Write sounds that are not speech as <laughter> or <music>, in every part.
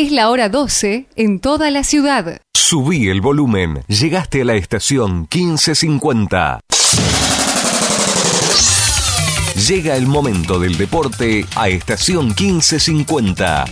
Es la hora 12 en toda la ciudad. Subí el volumen. Llegaste a la estación 1550. Llega el momento del deporte a estación 1550.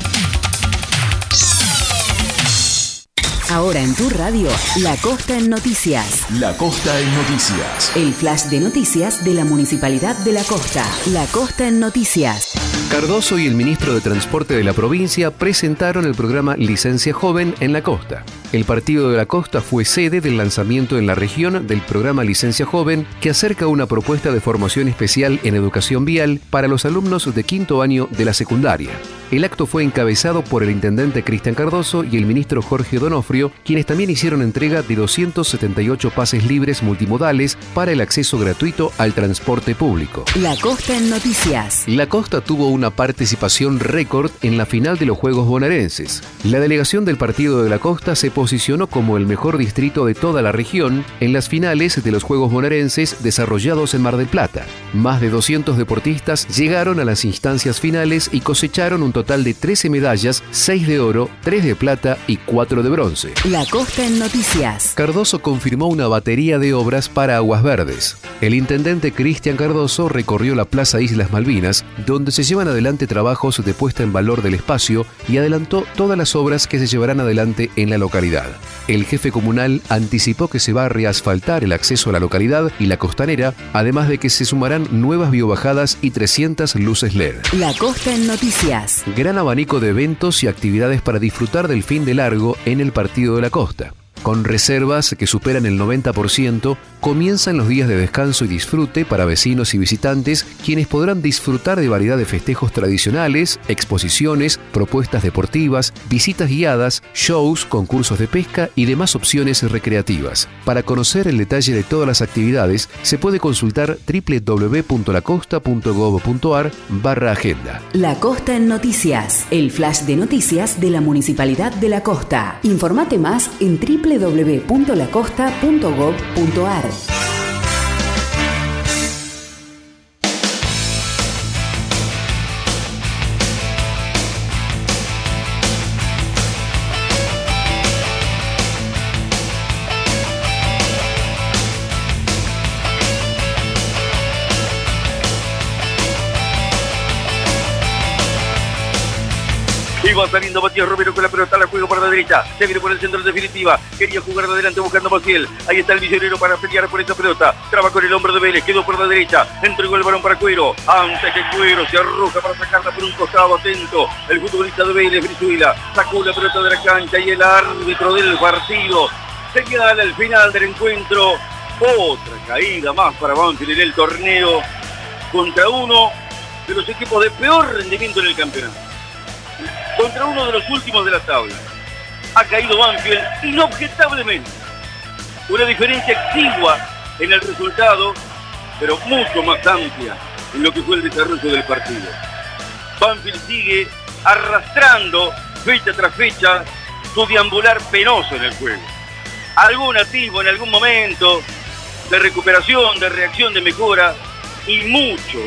Ahora en tu radio, La Costa en Noticias. La Costa en Noticias. El flash de noticias de la Municipalidad de La Costa. La Costa en Noticias. Cardoso y el ministro de Transporte de la provincia presentaron el programa Licencia Joven en la Costa. El Partido de la Costa fue sede del lanzamiento en la región del programa Licencia Joven, que acerca una propuesta de formación especial en educación vial para los alumnos de quinto año de la secundaria. El acto fue encabezado por el intendente Cristian Cardoso y el ministro Jorge Donofrio, quienes también hicieron entrega de 278 pases libres multimodales para el acceso gratuito al transporte público. La Costa en Noticias. La Costa tuvo una participación récord en la final de los Juegos Bonaerenses. La delegación del Partido de la Costa se posicionó como el mejor distrito de toda la región en las finales de los Juegos Bonaerenses desarrollados en Mar del Plata. Más de 200 deportistas llegaron a las instancias finales y cosecharon un total de 13 medallas, 6 de oro, 3 de plata y 4 de bronce. La Costa en Noticias. Cardoso confirmó una batería de obras para Aguas Verdes. El intendente Cristian Cardoso recorrió la Plaza Islas Malvinas, donde se llevan adelante trabajos de puesta en valor del espacio y adelantó todas las obras que se llevarán adelante en la localidad. El jefe comunal anticipó que se va a reasfaltar el acceso a la localidad y la costanera, además de que se sumarán nuevas biobajadas y 300 luces LED. La Costa en Noticias. Gran abanico de eventos y actividades para disfrutar del fin de largo en el Partido de la Costa. Con reservas que superan el 90%, comienzan los días de descanso y disfrute para vecinos y visitantes, quienes podrán disfrutar de variedad de festejos tradicionales, exposiciones, propuestas deportivas, visitas guiadas, shows, concursos de pesca y demás opciones recreativas. Para conocer el detalle de todas las actividades, se puede consultar www.lacosta.gov.ar barra agenda. La Costa en Noticias. El flash de noticias de la Municipalidad de La Costa. Informate más en www.lacosta.gov.ar. va saliendo Matías Romero con la pelota, la juega por la derecha. Se viene por el centro en definitiva. Quería jugar de adelante buscando a. Ahí está el misionero para pelear por esa pelota. Traba con el hombro de Vélez. Quedó por la derecha. Entregó el balón para Cuero. Antes que Cuero se arroja para sacarla por un costado atento. El futbolista de Vélez, Brizuela. Sacó la pelota de la cancha y el árbitro del partido. Señala el final del encuentro. Otra caída más para Banfield en el torneo. Contra uno de los equipos de peor rendimiento en el campeonato contra uno de los últimos de la tabla. Ha caído Banfield inobjetablemente. Una diferencia exigua en el resultado, pero mucho más amplia en lo que fue el desarrollo del partido. Banfield sigue arrastrando fecha tras fecha su deambular penoso en el juego. Algún atisbo en algún momento de recuperación, de reacción, de mejora y mucho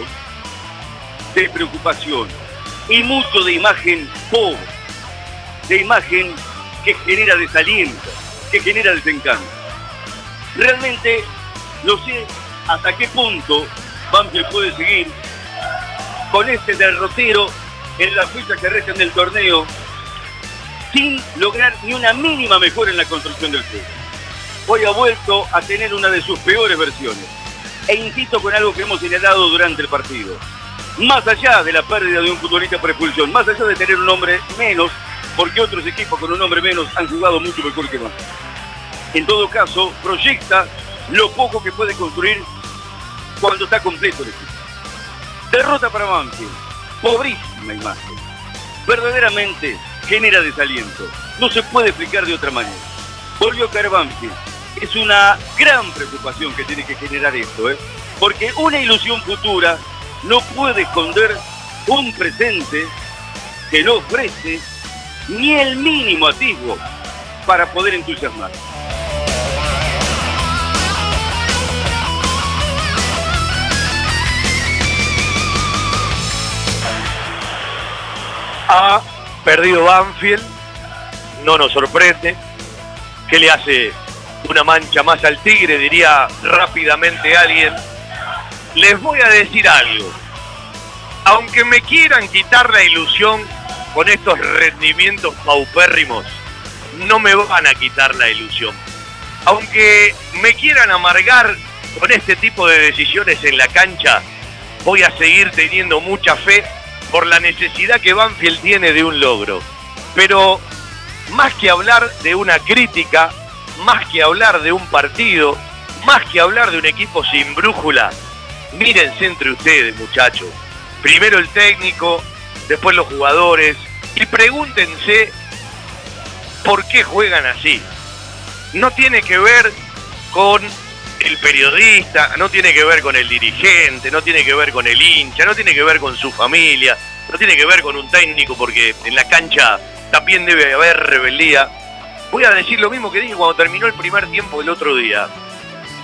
de preocupación y mucho de imagen pobre, de imagen que genera desaliento, que genera desencanto. Realmente no sé hasta qué punto Banfield puede seguir con este derrotero en la fecha que restan del torneo sin lograr ni una mínima mejora en la construcción del juego. Hoy ha vuelto a tener una de sus peores versiones. E insisto con algo que hemos señalado durante el partido más allá de la pérdida de un futbolista por expulsión, más allá de tener un hombre menos, porque otros equipos con un hombre menos han jugado mucho mejor que más. En todo caso, proyecta lo poco que puede construir cuando está completo el equipo. Derrota para Banfield, pobrísima imagen. Verdaderamente genera desaliento. No se puede explicar de otra manera. Volvió a caer Banfield. Es una gran preocupación que tiene que generar esto, ¿eh? porque una ilusión futura no puede esconder un presente que no ofrece ni el mínimo atisbo para poder entusiasmar. Ha perdido Banfield no nos sorprende. ¿Qué le hace una mancha más al tigre? Diría rápidamente alguien. Les voy a decir algo. Aunque me quieran quitar la ilusión con estos rendimientos paupérrimos, no me van a quitar la ilusión. Aunque me quieran amargar con este tipo de decisiones en la cancha, voy a seguir teniendo mucha fe por la necesidad que Banfield tiene de un logro. Pero más que hablar de una crítica, más que hablar de un partido, más que hablar de un equipo sin brújula, mírense entre ustedes, muchachos. Primero el técnico, después los jugadores, y pregúntense por qué juegan así. No tiene que ver con el periodista, no tiene que ver con el dirigente, no tiene que ver con el hincha, no tiene que ver con su familia, no tiene que ver con un técnico porque en la cancha también debe haber rebeldía. Voy a decir lo mismo que dije cuando terminó el primer tiempo el otro día.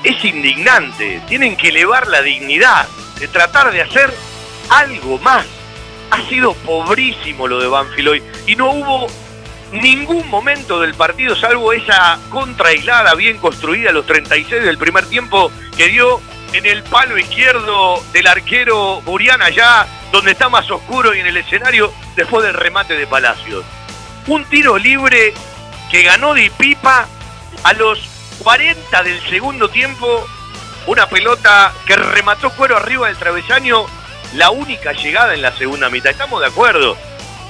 Es indignante, tienen que elevar la dignidad de tratar de hacer algo más. Ha sido pobrísimo lo de Banfield hoy y no hubo ningún momento del partido, salvo esa contra aislada bien construida a los 36 del primer tiempo que dio en el palo izquierdo del arquero Burián allá, donde está más oscuro y en el escenario después del remate de Palacios. Un tiro libre que ganó Di Pipa a los 40 del segundo tiempo, una pelota que remató cuero arriba del travesaño, la única llegada en la segunda mitad. Estamos de acuerdo.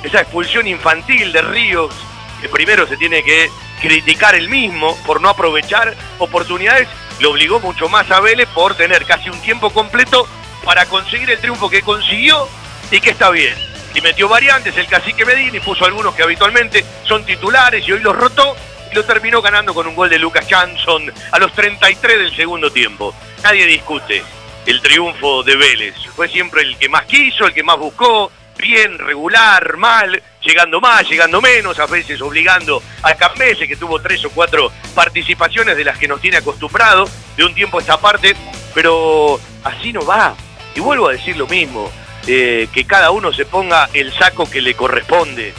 Esa expulsión infantil de Ríos que primero se tiene que criticar el mismo por no aprovechar oportunidades, lo obligó mucho más a Vélez por tener casi un tiempo completo para conseguir el triunfo que consiguió y que está bien. Y metió variantes, el cacique Medina y puso algunos que habitualmente son titulares y hoy los rotó lo terminó ganando con un gol de Lucas Johnson a los 33 del segundo tiempo. Nadie discute el triunfo de Vélez. Fue siempre el que más quiso, el que más buscó, bien, regular, mal, llegando más, llegando menos, a veces obligando a Camese, que tuvo tres o cuatro participaciones de las que nos tiene acostumbrado de un tiempo a esta parte, pero así no va. Y vuelvo a decir lo mismo, eh, que cada uno se ponga el saco que le corresponde.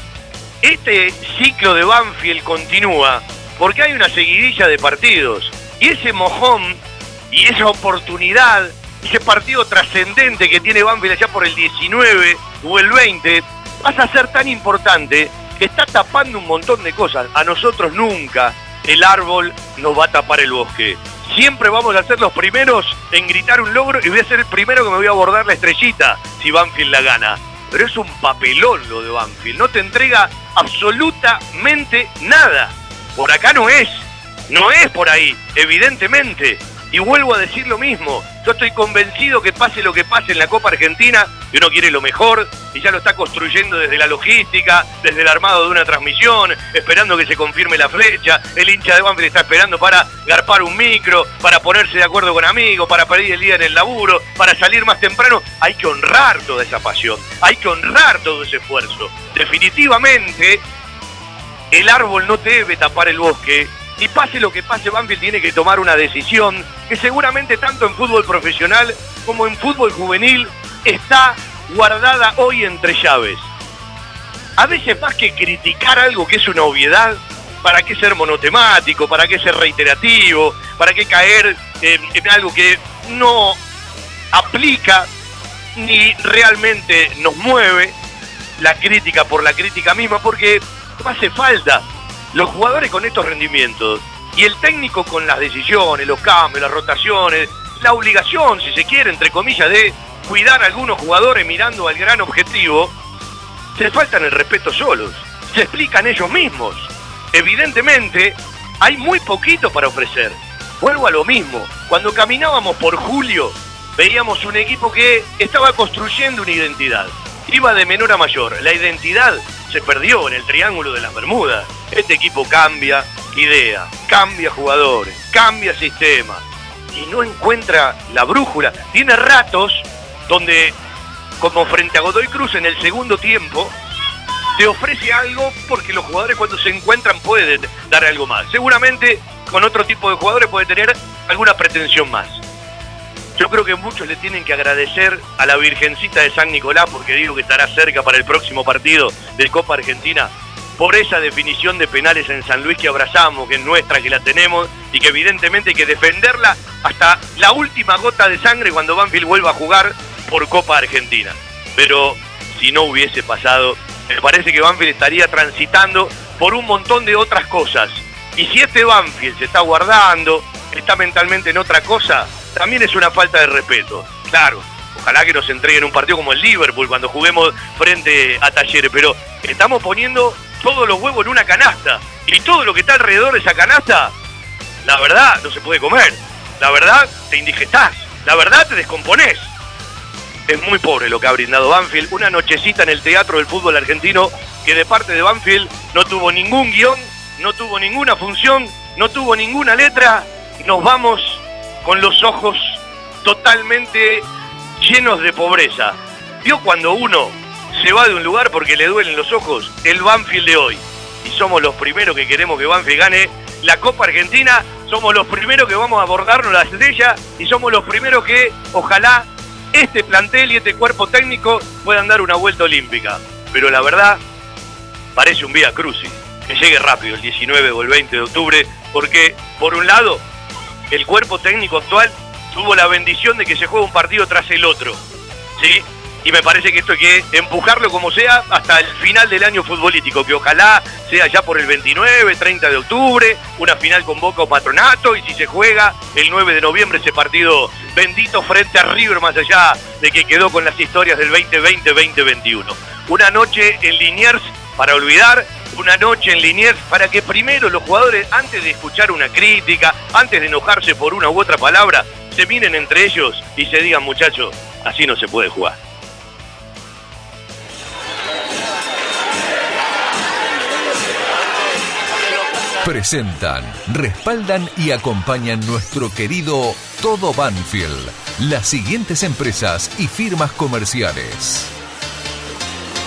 Este ciclo de Banfield continúa porque hay una seguidilla de partidos y ese mojón y esa oportunidad ese partido trascendente que tiene Banfield allá por el 19 o el 20 pasa a ser tan importante que está tapando un montón de cosas. A nosotros nunca el árbol nos va a tapar el bosque. Siempre vamos a ser los primeros en gritar un logro y voy a ser el primero que me voy a abordar la estrellita si Banfield la gana. Pero es un papelón lo de Banfield, no te entrega absolutamente nada. Por acá no es, no es por ahí, evidentemente. Y vuelvo a decir lo mismo, yo estoy convencido que pase lo que pase en la Copa Argentina, y uno quiere lo mejor, y ya lo está construyendo desde la logística, desde el armado de una transmisión, esperando que se confirme la flecha, el hincha de Banfield está esperando para garpar un micro, para ponerse de acuerdo con amigos, para pedir el día en el laburo, para salir más temprano, hay que honrar toda esa pasión, hay que honrar todo ese esfuerzo. Definitivamente, el árbol no debe tapar el bosque, y pase lo que pase, Banfield tiene que tomar una decisión que seguramente tanto en fútbol profesional como en fútbol juvenil está guardada hoy entre llaves. A veces más que criticar algo que es una obviedad, ¿para qué ser monotemático? ¿Para qué ser reiterativo? ¿Para qué caer en, algo que no aplica ni realmente nos mueve la crítica por la crítica misma? Porque no hace falta los jugadores con estos rendimientos y el técnico con las decisiones, los cambios, las rotaciones, la obligación, si se quiere, entre comillas, de cuidar a algunos jugadores mirando al gran objetivo, se faltan el respeto solos, se explican ellos mismos. Evidentemente, hay muy poquito para ofrecer. Vuelvo a lo mismo, cuando caminábamos por Julio, veíamos un equipo que estaba construyendo una identidad. Iba de menor a mayor. La identidad se perdió en el Triángulo de las Bermudas. Este equipo cambia idea, cambia jugadores, cambia sistema y no encuentra la brújula. Tiene ratos donde, como frente a Godoy Cruz en el segundo tiempo, te ofrece algo porque los jugadores cuando se encuentran pueden dar algo más. Seguramente con otro tipo de jugadores puede tener alguna pretensión más. Yo creo que muchos le tienen que agradecer a la Virgencita de San Nicolás, porque digo que estará cerca para el próximo partido del Copa Argentina, por esa definición de penales en San Luis que abrazamos, que es nuestra, que la tenemos y que evidentemente hay que defenderla hasta la última gota de sangre cuando Banfield vuelva a jugar por Copa Argentina. Pero si no hubiese pasado, me parece que Banfield estaría transitando por un montón de otras cosas. Y si este Banfield se está guardando, está mentalmente en otra cosa, también es una falta de respeto. Claro, ojalá que nos entreguen un partido como el Liverpool cuando juguemos frente a Talleres, pero estamos poniendo todos los huevos en una canasta. Y todo lo que está alrededor de esa canasta, la verdad, no se puede comer. La verdad, te indigestás. La verdad, te descomponés. Es muy pobre lo que ha brindado Banfield. Una nochecita en el teatro del fútbol argentino que de parte de Banfield no tuvo ningún guion, no tuvo ninguna función, no tuvo ninguna letra. Nos vamos con los ojos totalmente llenos de pobreza. ¿Vio cuando uno se va de un lugar porque le duelen los ojos, el Banfield de hoy. Y somos los primeros que queremos que Banfield gane la Copa Argentina, somos los primeros que vamos a abordarnos la estrella y somos los primeros que ojalá este plantel y este cuerpo técnico puedan dar una vuelta olímpica. Pero la verdad, parece un vía crucis, que llegue rápido el 19 o el 20 de octubre, porque por un lado, el cuerpo técnico actual tuvo la bendición de que se juegue un partido tras el otro. ¿Sí? y me parece que esto hay que empujarlo como sea hasta el final del año futbolístico, que ojalá sea ya por el 29, 30 de octubre, una final con Boca o Patronato, y si se juega el 9 de noviembre ese partido bendito frente a River, más allá de que quedó con las historias del 2020-2021. Una noche en Liniers para olvidar, una noche en Liniers para que primero los jugadores, antes de escuchar una crítica, antes de enojarse por una u otra palabra, se miren entre ellos y se digan, muchachos, así no se puede jugar. Presentan, respaldan y acompañan nuestro querido Todo Banfield, las siguientes empresas y firmas comerciales.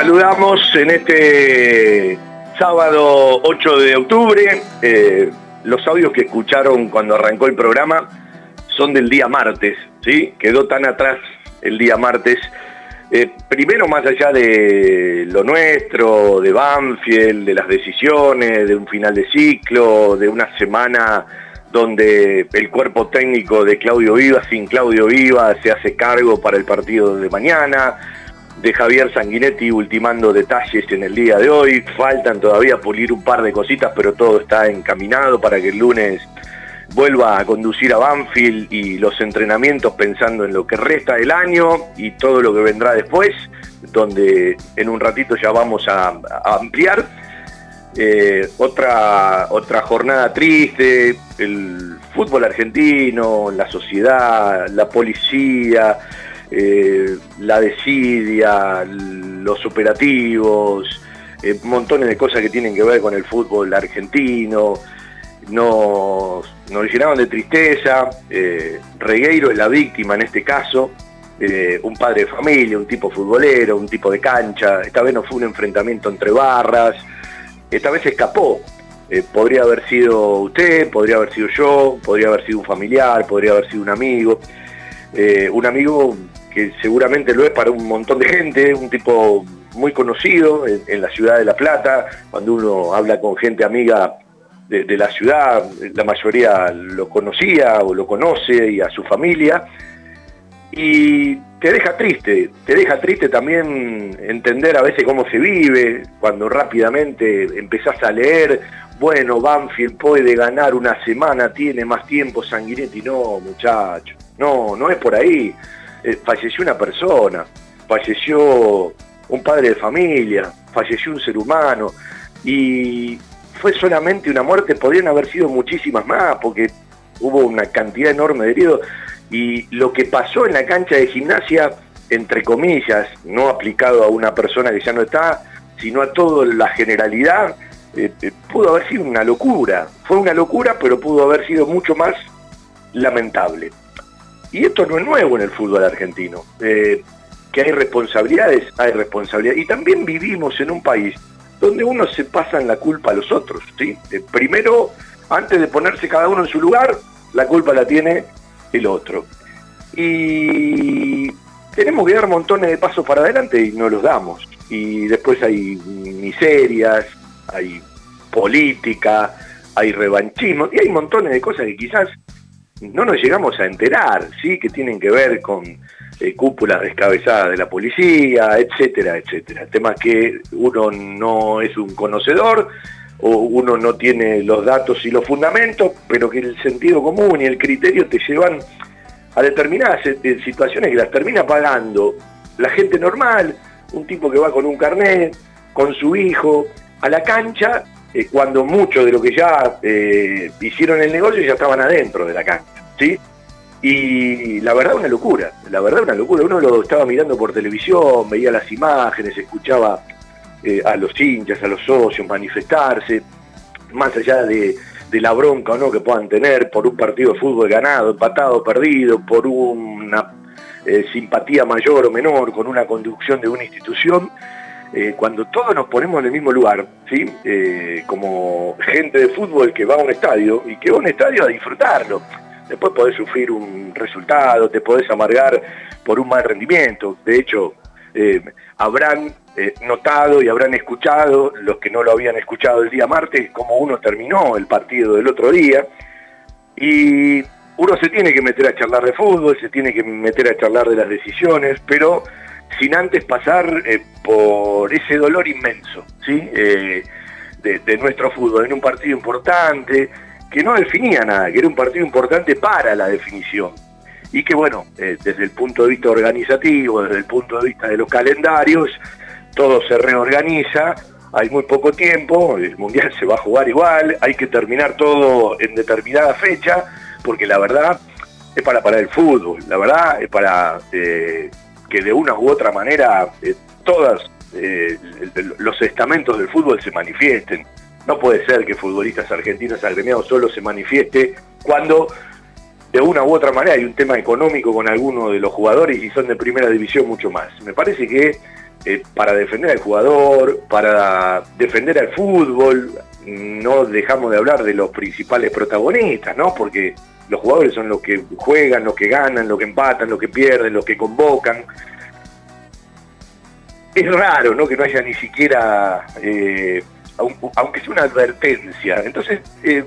Saludamos en este sábado 8 de octubre. Eh, los audios que escucharon cuando arrancó el programa son del día martes, ¿sí? Quedó tan atrás el día martes. Eh, primero, más allá de lo nuestro, de Banfield, de las decisiones, de un final de ciclo, de una semana donde el cuerpo técnico de Claudio Viva, sin Claudio Viva, se hace cargo para el partido de mañana, de Javier Sanguinetti ultimando detalles en el día de hoy. Faltan todavía pulir un par de cositas, pero todo está encaminado para que el lunes vuelva a conducir a Banfield y los entrenamientos pensando en lo que resta del año y todo lo que vendrá después, donde en un ratito ya vamos a, ampliar. Eh, otra, otra jornada triste, el fútbol argentino, la sociedad, la policía, eh, la desidia, los operativos, eh, montones de cosas que tienen que ver con el fútbol argentino, nos, nos de tristeza, eh, Regueiro es la víctima en este caso, un padre de familia, un tipo futbolero, un tipo de cancha, esta vez no fue un enfrentamiento entre barras, esta vez escapó, podría haber sido usted, podría haber sido yo, podría haber sido un familiar, podría haber sido un amigo. un amigo que seguramente lo es para un montón de gente, un tipo muy conocido en, la ciudad de La Plata, cuando uno habla con gente amiga de, la ciudad, la mayoría lo conocía o lo conoce y a su familia, y te deja triste, te deja triste también entender a veces cómo se vive, cuando rápidamente empezás a leer, bueno, Banfield puede ganar una semana, tiene más tiempo, Sanguinetti, no, muchacho, no, no es por ahí eh, falleció una persona, falleció un padre de familia, falleció un ser humano y fue solamente una muerte, podrían haber sido muchísimas más porque hubo una cantidad enorme de heridos y lo que pasó en la cancha de gimnasia, entre comillas, no aplicado a una persona que ya no está, sino a toda la generalidad, eh, eh, pudo haber sido una locura. Fue una locura, pero pudo haber sido mucho más lamentable. Y esto no es nuevo en el fútbol argentino. Eh, que hay responsabilidades, hay responsabilidades. Y también vivimos en un país donde uno se pasa en la culpa a los otros. ¿sí? Primero, antes de ponerse cada uno en su lugar, la culpa la tiene el otro. Y tenemos que dar montones de pasos para adelante y no los damos. Y después hay miserias, hay política, hay revanchismo y hay montones de cosas que quizás no nos llegamos a enterar, ¿sí? que tienen que ver con eh, cúpulas descabezadas de la policía, etcétera, etcétera. Temas que uno no es un conocedor o uno no tiene los datos y los fundamentos, pero que el sentido común y el criterio te llevan a determinadas eh, situaciones que las termina pagando la gente normal, un tipo que va con un carnet, con su hijo, a la cancha eh, cuando mucho de lo que ya eh, hicieron el negocio ya estaban adentro de la cancha, ¿sí? Y la verdad una locura, la verdad una locura. Uno lo estaba mirando por televisión, veía las imágenes, escuchaba eh, a los hinchas, a los socios manifestarse, más allá de, la bronca o no que puedan tener por un partido de fútbol ganado, empatado, perdido, por una simpatía mayor o menor con una conducción de una institución, eh, cuando todos nos ponemos en el mismo lugar, ¿sí? Eh, como gente de fútbol que va a un estadio y que va a un estadio a disfrutarlo. Después podés sufrir un resultado, te podés amargar por un mal rendimiento. De hecho, eh, habrán notado y habrán escuchado, los que no lo habían escuchado el día martes, cómo uno terminó el partido del otro día. Y uno se tiene que meter a charlar de fútbol, se tiene que meter a charlar de las decisiones, pero sin antes pasar eh, por ese dolor inmenso ¿sí? Eh, de, nuestro fútbol, en un partido importante, que no definía nada, que era un partido importante para la definición. Y que bueno, eh, desde el punto de vista organizativo, desde el punto de vista de los calendarios, todo se reorganiza, hay muy poco tiempo, el Mundial se va a jugar igual, hay que terminar todo en determinada fecha, porque la verdad es para parar el fútbol, la verdad es para que de una u otra manera eh, todos eh, los estamentos del fútbol se manifiesten. No puede ser que futbolistas argentinos agremiados solo se manifieste cuando de una u otra manera hay un tema económico con algunos de los jugadores y son de primera división mucho más. Me parece que eh, para defender al jugador, para defender al fútbol, no dejamos de hablar de los principales protagonistas, ¿no? Porque los jugadores son los que juegan, los que ganan, los que empatan, los que pierden, los que convocan. Es raro, ¿no? Que no haya ni siquiera, eh, aunque sea una advertencia. Entonces, eh,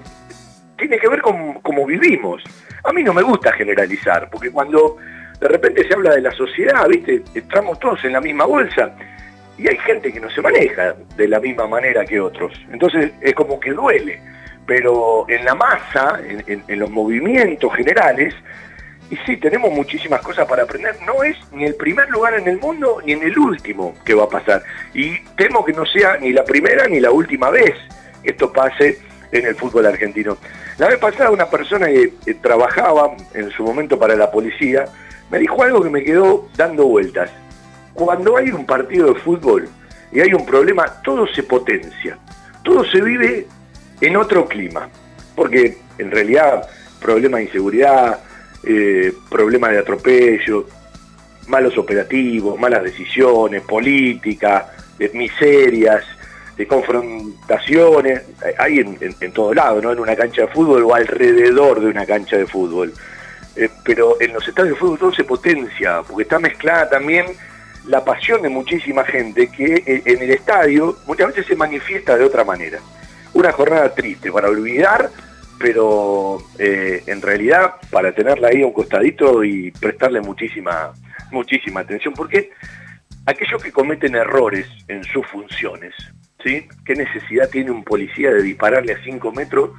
tiene que ver con cómo vivimos. A mí no me gusta generalizar, porque cuando de repente se habla de la sociedad, ¿viste? Entramos todos en la misma bolsa y hay gente que no se maneja de la misma manera que otros. Entonces es como que duele, pero en la masa, en, los movimientos generales, y sí, tenemos muchísimas cosas para aprender. No es ni el primer lugar en el mundo ni en el último que va a pasar. Y temo que no sea ni la primera ni la última vez que esto pase en el fútbol argentino. La vez pasada una persona que trabajaba en su momento para la policía me dijo algo que me quedó dando vueltas. Cuando hay un partido de fútbol y hay un problema, todo se potencia, todo se vive en otro clima, porque en realidad problemas de inseguridad, eh, problemas de atropello, malos operativos, malas decisiones, política, eh, miserias, de confrontaciones, hay en, en, todo lado, ¿no? En una cancha de fútbol o alrededor de una cancha de fútbol. Eh, pero en los estadios de fútbol todo se potencia, porque está mezclada también la pasión de muchísima gente que eh, en el estadio muchas veces se manifiesta de otra manera. Una jornada triste para olvidar, pero eh, en realidad para tenerla ahí a un costadito y prestarle muchísima, muchísima atención, porque aquellos que cometen errores en sus funciones, ¿sí? ¿Qué necesidad tiene un policía de dispararle a 5 metros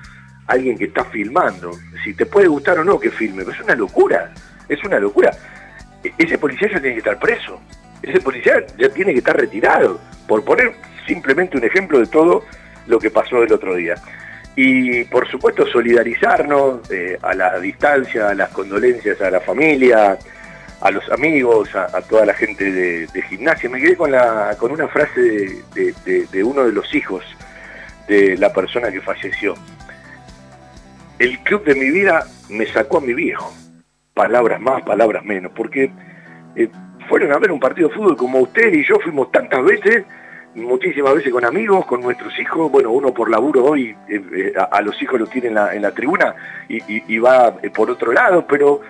a alguien que está filmando? Si te puede gustar o no que filme, pero es una locura, es una locura. E-, ese policía ya tiene que estar preso, ese policía ya tiene que estar retirado, por poner simplemente un ejemplo de todo lo que pasó el otro día. Y por supuesto solidarizarnos eh, a la distancia, a las condolencias a la familia, a los amigos, a, toda la gente de, gimnasia. Me quedé con, la, con una frase de, uno de los hijos de la persona que falleció. El club de mi vida me sacó a mi viejo. Palabras más, palabras menos, porque eh, fueron a ver un partido de fútbol como usted y yo fuimos tantas veces, muchísimas veces con amigos, con nuestros hijos, bueno, uno por laburo hoy eh, eh, a, los hijos lo tiene en la, tribuna y, va por otro lado, pero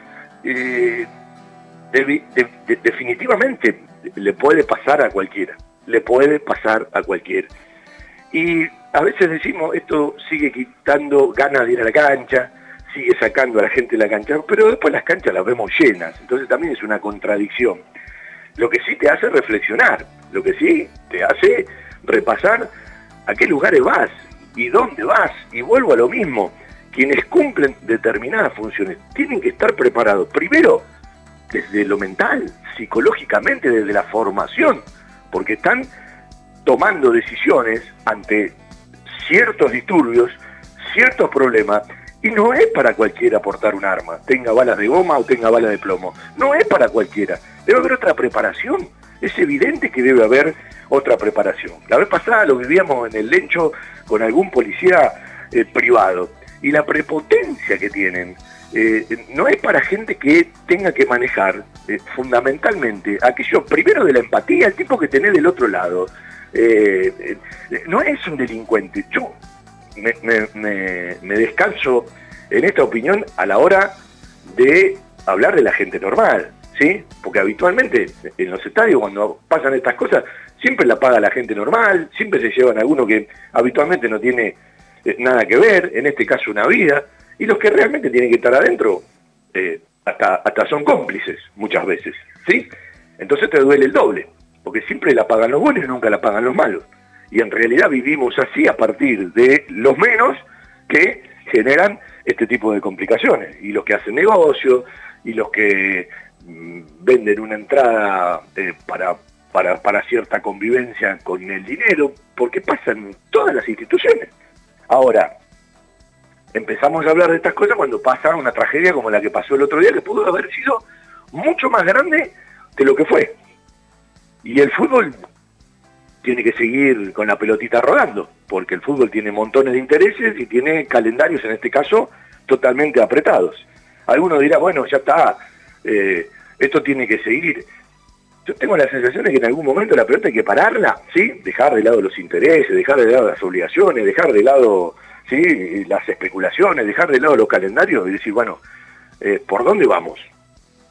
definitivamente le puede pasar a cualquiera, le puede pasar a cualquiera. Y a veces decimos, esto sigue quitando ganas de ir a la cancha, sigue sacando a la gente de la cancha, pero después las canchas las vemos llenas, entonces también es una contradicción. Lo que sí te hace reflexionar, lo que sí te hace repasar a qué lugares vas y dónde vas, y vuelvo a lo mismo, quienes cumplen determinadas funciones tienen que estar preparados, primero, desde lo mental, psicológicamente, desde la formación, porque están tomando decisiones ante ciertos disturbios, ciertos problemas, y no es para cualquiera portar un arma, tenga balas de goma o tenga balas de plomo, no es para cualquiera, debe haber otra preparación, es evidente que debe haber otra preparación. La vez pasada lo vivíamos en el lecho con algún policía eh, privado, y la prepotencia que tienen, eh, no es para gente que tenga que manejar eh, fundamentalmente aquello, primero de la empatía, el tipo que tenés del otro lado. No es un delincuente. Yo me, descanso en esta opinión a la hora de hablar de la gente normal, ¿sí? Porque habitualmente en los estadios cuando pasan estas cosas siempre la paga la gente normal, siempre se llevan a alguno que habitualmente no tiene nada que ver, en este caso una vida y los que realmente tienen que estar adentro eh, hasta, hasta son cómplices muchas veces, ¿sí? Entonces te duele el doble, porque siempre la pagan los buenos y nunca la pagan los malos. Y en realidad vivimos así a partir de los menos que generan este tipo de complicaciones. Y los que hacen negocio, y los que mm, venden una entrada eh, para, para, para cierta convivencia con el dinero, porque pasan todas las instituciones. Ahora, empezamos a hablar de estas cosas cuando pasa una tragedia como la que pasó el otro día, que pudo haber sido mucho más grande de lo que fue. Y el fútbol tiene que seguir con la pelotita rodando, porque el fútbol tiene montones de intereses y tiene calendarios, en este caso, totalmente apretados. Algunos dirá, bueno, ya está, eh, esto tiene que seguir. Yo tengo la sensación de que en algún momento la pelota hay que pararla, ¿sí? Dejar de lado los intereses, dejar de lado las obligaciones, dejar de lado ¿sí? las especulaciones, dejar de lado los calendarios y decir, bueno, eh, ¿por dónde vamos?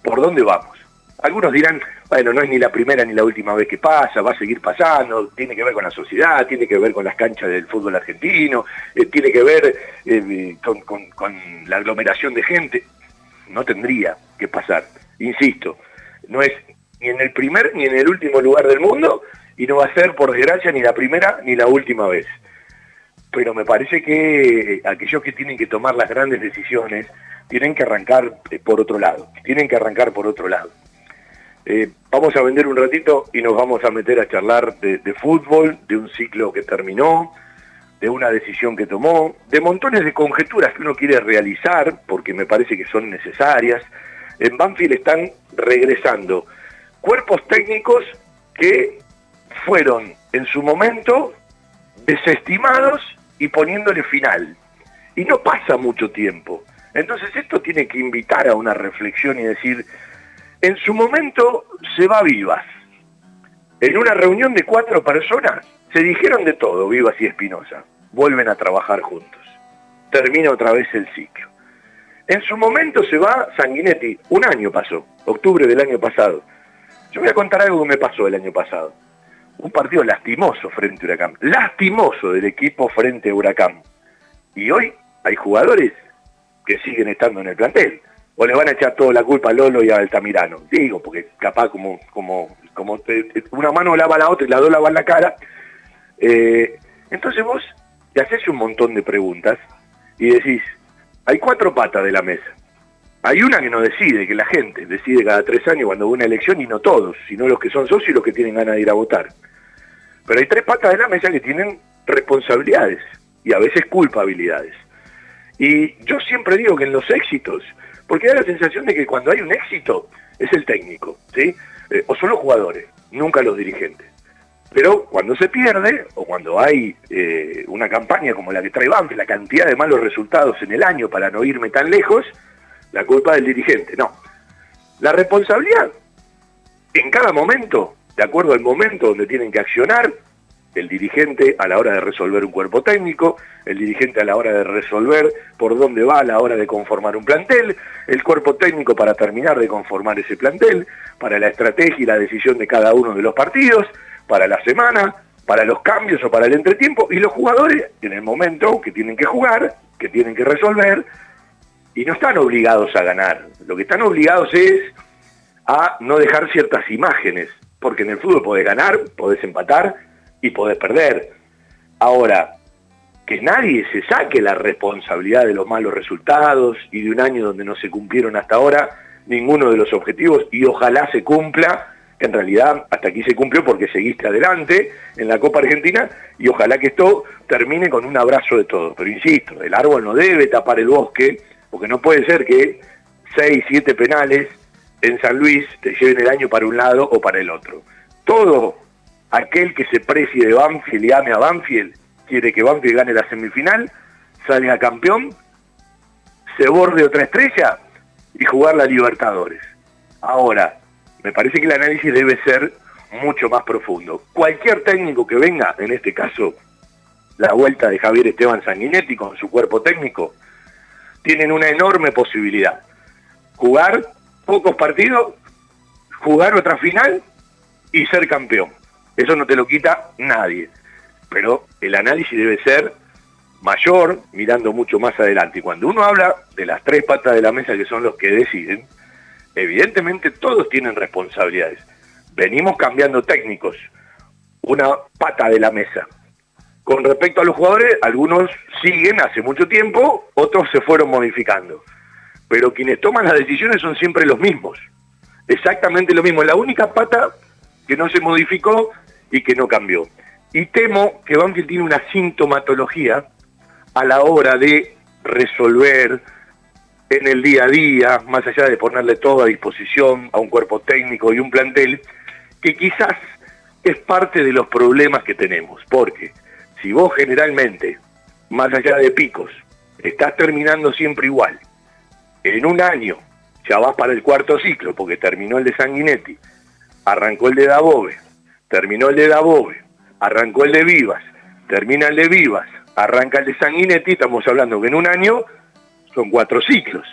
¿Por dónde vamos? Algunos dirán, bueno, no es ni la primera ni la última vez que pasa, va a seguir pasando, tiene que ver con la sociedad, tiene que ver con las canchas del fútbol argentino, eh, tiene que ver eh, con, con la aglomeración de gente. No tendría que pasar. insisto, no es ni en el primer ni en el último lugar del mundo y no va a ser, por desgracia, ni la primera ni la última vez. Pero me parece que aquellos que tienen que tomar las grandes decisiones tienen que arrancar eh, por otro lado, tienen que arrancar por otro lado. Eh, vamos a vender un ratito y nos vamos a meter a charlar de, de, fútbol, de un ciclo que terminó, de una decisión que tomó, de montones de conjeturas que uno quiere realizar, porque me parece que son necesarias. En Banfield están regresando cuerpos técnicos que fueron en su momento desestimados y poniéndole final. Y no pasa mucho tiempo. Entonces esto tiene que invitar a una reflexión y decir, en su momento se va Vivas. En una reunión de cuatro personas se dijeron de todo, Vivas y Espinosa. Vuelven a trabajar juntos. Termina otra vez el ciclo. En su momento se va Sanguinetti. Un año pasó, octubre del año pasado. Yo voy a contar algo que me pasó el año pasado. Un partido lastimoso frente a Huracán. Lastimoso del equipo frente a Huracán. Y hoy hay jugadores que siguen estando en el plantel. O le van a echar toda la culpa a Lolo y a Altamirano. Digo, porque capaz como, como, como una mano lava la otra y la dos lavan la cara. Eh, entonces vos te haces un montón de preguntas y decís, hay cuatro patas de la mesa. Hay una que no decide, que la gente decide cada tres años cuando hubo una elección y no todos, sino los que son socios y los que tienen ganas de ir a votar. Pero hay tres patas de la mesa que tienen responsabilidades y a veces culpabilidades. Y yo siempre digo que en los éxitos, porque da la sensación de que cuando hay un éxito es el técnico, ¿sí? Eh, o son los jugadores, nunca los dirigentes. Pero cuando se pierde, o cuando hay eh, una campaña como la que trae Banfield, la cantidad de malos resultados en el año para no irme tan lejos, la culpa del dirigente, no. La responsabilidad, en cada momento, de acuerdo al momento donde tienen que accionar, el dirigente a la hora de resolver un cuerpo técnico, el dirigente a la hora de resolver por dónde va a la hora de conformar un plantel, el cuerpo técnico para terminar de conformar ese plantel, para la estrategia y la decisión de cada uno de los partidos, para la semana, para los cambios o para el entretiempo, y los jugadores en el momento que tienen que jugar, que tienen que resolver, y no están obligados a ganar. Lo que están obligados es a no dejar ciertas imágenes, porque en el fútbol podés ganar, podés empatar, y podés perder. Ahora, que nadie se saque la responsabilidad de los malos resultados y de un año donde no se cumplieron hasta ahora ninguno de los objetivos y ojalá se cumpla, que en realidad hasta aquí se cumplió porque seguiste adelante en la Copa Argentina y ojalá que esto termine con un abrazo de todos. Pero insisto, el árbol no debe tapar el bosque, porque no puede ser que seis, siete penales en San Luis te lleven el año para un lado o para el otro. Todo aquel que se precie de Banfield y ame a Banfield, quiere que Banfield gane la semifinal, salga campeón, se borde otra estrella y jugar la Libertadores. Ahora, me parece que el análisis debe ser mucho más profundo. Cualquier técnico que venga, en este caso la vuelta de Javier Esteban Sanguinetti con su cuerpo técnico, tienen una enorme posibilidad. Jugar pocos partidos, jugar otra final y ser campeón. Eso no te lo quita nadie. Pero el análisis debe ser mayor, mirando mucho más adelante. Y cuando uno habla de las tres patas de la mesa que son los que deciden, evidentemente todos tienen responsabilidades. Venimos cambiando técnicos, una pata de la mesa. Con respecto a los jugadores, algunos siguen hace mucho tiempo, otros se fueron modificando. Pero quienes toman las decisiones son siempre los mismos. Exactamente lo mismo. La única pata que no se modificó y que no cambió. Y temo que Banfield tiene una sintomatología a la hora de resolver en el día a día, más allá de ponerle todo a disposición a un cuerpo técnico y un plantel, que quizás es parte de los problemas que tenemos, porque si vos generalmente, más allá de picos, estás terminando siempre igual, en un año ya vas para el cuarto ciclo, porque terminó el de Sanguinetti, arrancó el de Dabove, terminó el de Dabove, arrancó el de Vivas, termina el de Vivas, arranca el de Sanguinetti, estamos hablando que en un año son cuatro ciclos.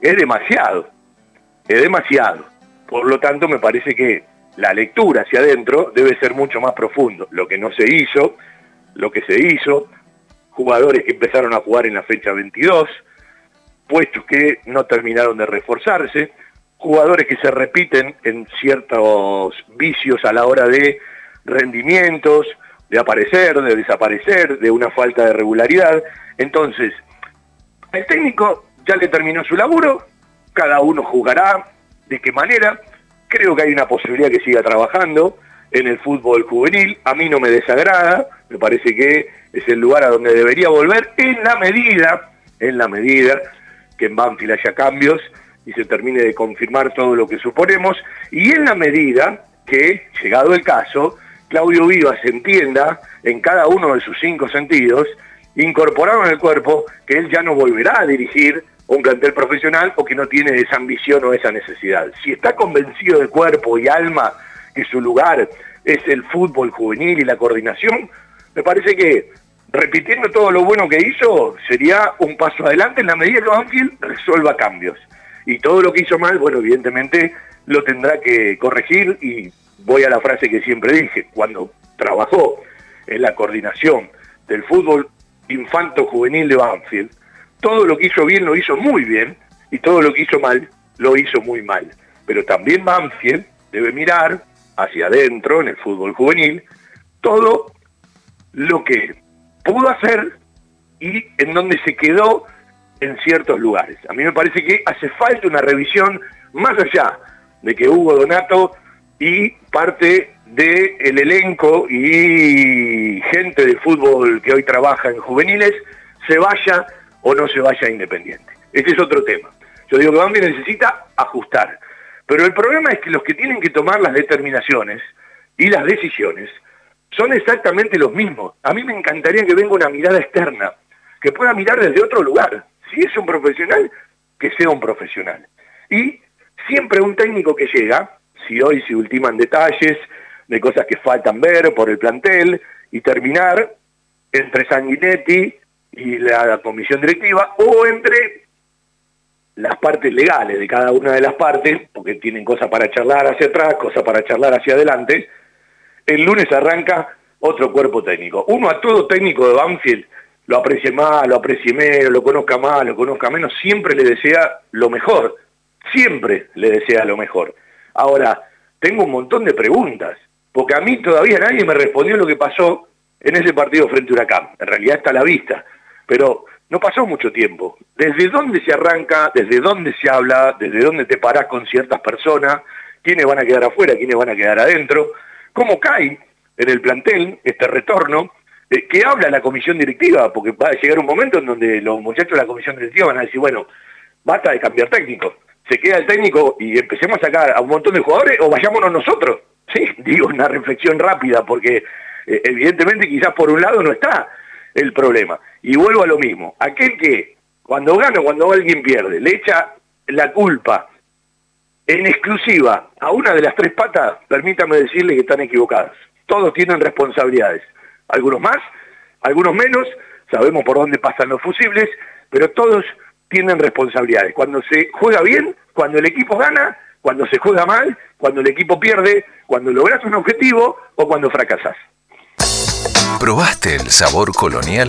Es demasiado, es demasiado. Por lo tanto, me parece que la lectura hacia adentro debe ser mucho más profundo. Lo que no se hizo, lo que se hizo, jugadores que empezaron a jugar en la fecha 22, puestos que no terminaron de reforzarse, jugadores que se repiten en ciertos vicios a la hora de rendimientos, de aparecer, de desaparecer, de una falta de regularidad. Entonces, el técnico ya le terminó su laburo, cada uno jugará de qué manera, creo que hay una posibilidad que siga trabajando en el fútbol juvenil, a mí no me desagrada, me parece que es el lugar a donde debería volver en la medida, en la medida que en Banfield haya cambios y se termine de confirmar todo lo que suponemos, y en la medida que, llegado el caso, Claudio Vivas entienda en cada uno de sus cinco sentidos, incorporado en el cuerpo, que él ya no volverá a dirigir un plantel profesional o que no tiene esa ambición o esa necesidad. Si está convencido de cuerpo y alma que su lugar es el fútbol juvenil y la coordinación, me parece que repitiendo todo lo bueno que hizo sería un paso adelante en la medida que Banfield resuelva cambios. Y todo lo que hizo mal, bueno, evidentemente lo tendrá que corregir y voy a la frase que siempre dije, cuando trabajó en la coordinación del fútbol infanto juvenil de Banfield, todo lo que hizo bien lo hizo muy bien y todo lo que hizo mal lo hizo muy mal. Pero también Banfield debe mirar hacia adentro en el fútbol juvenil todo lo que pudo hacer y en donde se quedó en ciertos lugares. A mí me parece que hace falta una revisión más allá de que Hugo Donato y parte del elenco y gente de fútbol que hoy trabaja en juveniles se vaya o no se vaya Independiente. Ese es otro tema. Yo digo que Bambi necesita ajustar. Pero el problema es que los que tienen que tomar las determinaciones y las decisiones son exactamente los mismos. A mí me encantaría que venga una mirada externa, que pueda mirar desde otro lugar. Si es un profesional, que sea un profesional. Y siempre un técnico que llega si hoy se ultiman detalles de cosas que faltan ver por el plantel y terminar entre Sanguinetti y la comisión directiva o entre las partes legales de cada una de las partes, porque tienen cosas para charlar hacia atrás, cosas para charlar hacia adelante, el lunes arranca otro cuerpo técnico. Uno a todo técnico de Banfield, lo aprecie más, lo aprecie menos, lo conozca más, lo conozca menos, siempre le desea lo mejor, siempre le desea lo mejor. Ahora, tengo un montón de preguntas, porque a mí todavía nadie me respondió lo que pasó en ese partido frente a Huracán. En realidad está a la vista, pero no pasó mucho tiempo. ¿Desde dónde se arranca? ¿Desde dónde se habla? ¿Desde dónde te parás con ciertas personas? ¿Quiénes van a quedar afuera? ¿Quiénes van a quedar adentro? ¿Cómo cae en el plantel este retorno? ¿Qué habla la comisión directiva? Porque va a llegar un momento en donde los muchachos de la comisión directiva van a decir, bueno, basta de cambiar técnico se queda el técnico y empecemos a sacar a un montón de jugadores o vayámonos nosotros. Sí, <laughs> digo, una reflexión rápida, porque eh, evidentemente quizás por un lado no está el problema. Y vuelvo a lo mismo, aquel que cuando gana o cuando alguien pierde, le echa la culpa en exclusiva a una de las tres patas, permítame decirle que están equivocados. Todos tienen responsabilidades, algunos más, algunos menos, sabemos por dónde pasan los fusibles, pero todos tienen responsabilidades. Cuando se juega bien, cuando el equipo gana, cuando se juega mal, cuando el equipo pierde, cuando logras un objetivo o cuando fracasas. ¿Probaste el sabor colonial?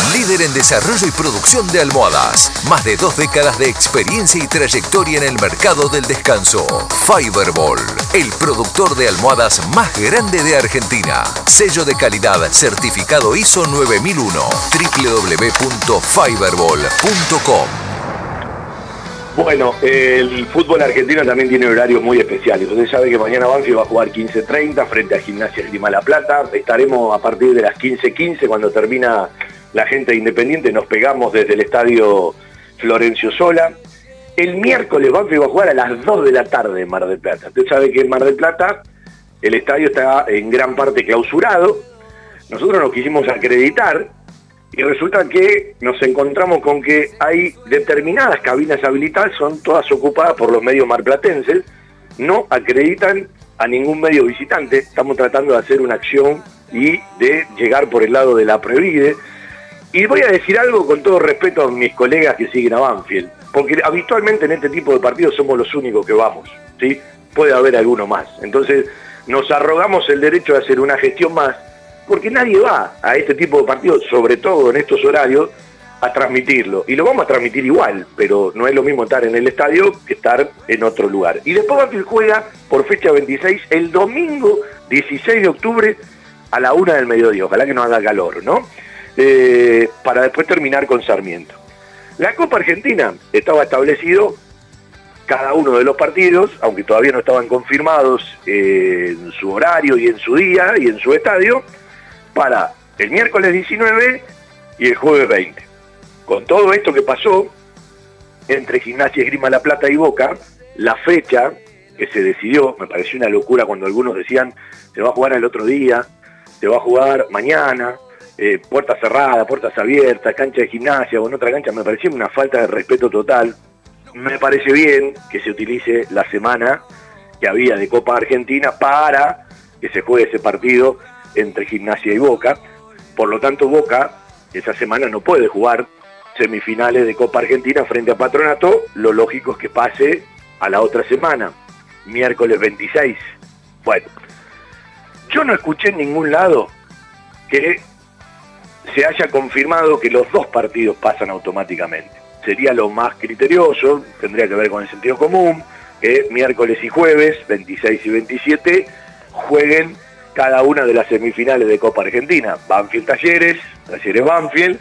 Líder en desarrollo y producción de almohadas. Más de dos décadas de experiencia y trayectoria en el mercado del descanso. Fiberball, el productor de almohadas más grande de Argentina. Sello de calidad certificado ISO 9001. www.fiberball.com Bueno, el fútbol argentino también tiene horarios muy especiales. Usted sabe que mañana Banfield va a jugar 15.30 frente a Gimnasia Lima La Plata. Estaremos a partir de las 15.15 cuando termina la gente de Independiente nos pegamos desde el estadio Florencio Sola. El miércoles Banfield va a jugar a las 2 de la tarde en Mar del Plata. Usted sabe que en Mar del Plata el estadio está en gran parte clausurado. Nosotros nos quisimos acreditar y resulta que nos encontramos con que hay determinadas cabinas habilitadas, son todas ocupadas por los medios marplatenses, no acreditan a ningún medio visitante, estamos tratando de hacer una acción y de llegar por el lado de la Previde. Y voy a decir algo con todo respeto a mis colegas que siguen a Banfield, porque habitualmente en este tipo de partidos somos los únicos que vamos, ¿sí? Puede haber alguno más. Entonces nos arrogamos el derecho de hacer una gestión más porque nadie va a este tipo de partidos, sobre todo en estos horarios, a transmitirlo. Y lo vamos a transmitir igual, pero no es lo mismo estar en el estadio que estar en otro lugar. Y después Banfield juega por fecha 26 el domingo 16 de octubre a la una del mediodía. Ojalá que no haga calor, ¿no? Eh, para después terminar con Sarmiento. La Copa Argentina estaba establecido cada uno de los partidos, aunque todavía no estaban confirmados eh, en su horario y en su día y en su estadio, para el miércoles 19 y el jueves 20. Con todo esto que pasó entre Gimnasia Grima La Plata y Boca, la fecha que se decidió, me pareció una locura cuando algunos decían, se va a jugar el otro día, se va a jugar mañana, eh, puertas cerradas, puertas abiertas, cancha de gimnasia o en otra cancha, me pareció una falta de respeto total. Me parece bien que se utilice la semana que había de Copa Argentina para que se juegue ese partido entre Gimnasia y Boca. Por lo tanto, Boca esa semana no puede jugar semifinales de Copa Argentina frente a Patronato. Lo lógico es que pase a la otra semana, miércoles 26. Bueno, yo no escuché en ningún lado que se haya confirmado que los dos partidos pasan automáticamente. Sería lo más criterioso, tendría que ver con el sentido común, que miércoles y jueves, 26 y 27, jueguen cada una de las semifinales de Copa Argentina. Banfield Talleres, Talleres Banfield,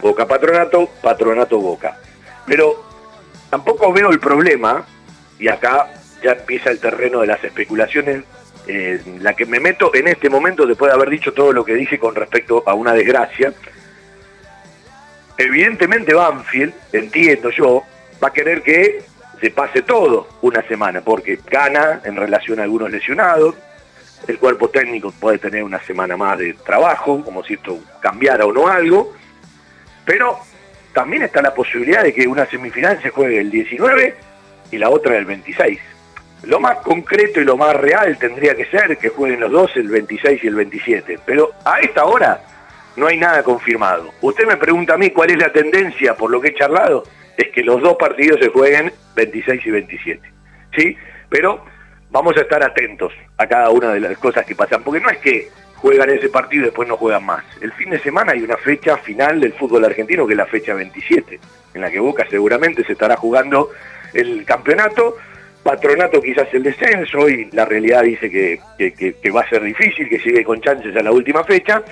Boca Patronato, Patronato Boca. Pero tampoco veo el problema, y acá ya empieza el terreno de las especulaciones, la que me meto en este momento después de haber dicho todo lo que dije con respecto a una desgracia. Evidentemente Banfield, entiendo yo, va a querer que se pase todo una semana, porque gana en relación a algunos lesionados, el cuerpo técnico puede tener una semana más de trabajo, como si esto cambiara o no algo, pero también está la posibilidad de que una semifinal se juegue el 19 y la otra el 26. Lo más concreto y lo más real tendría que ser que jueguen los dos el 26 y el 27, pero a esta hora no hay nada confirmado. Usted me pregunta a mí cuál es la tendencia por lo que he charlado, es que los dos partidos se jueguen 26 y 27. ¿Sí? Pero vamos a estar atentos a cada una de las cosas que pasan, porque no es que juegan ese partido y después no juegan más. El fin de semana hay una fecha final del fútbol argentino que es la fecha 27, en la que Boca seguramente se estará jugando el campeonato, Patronato quizás el descenso y la realidad dice que, va a ser difícil, que sigue con chances a la última fecha.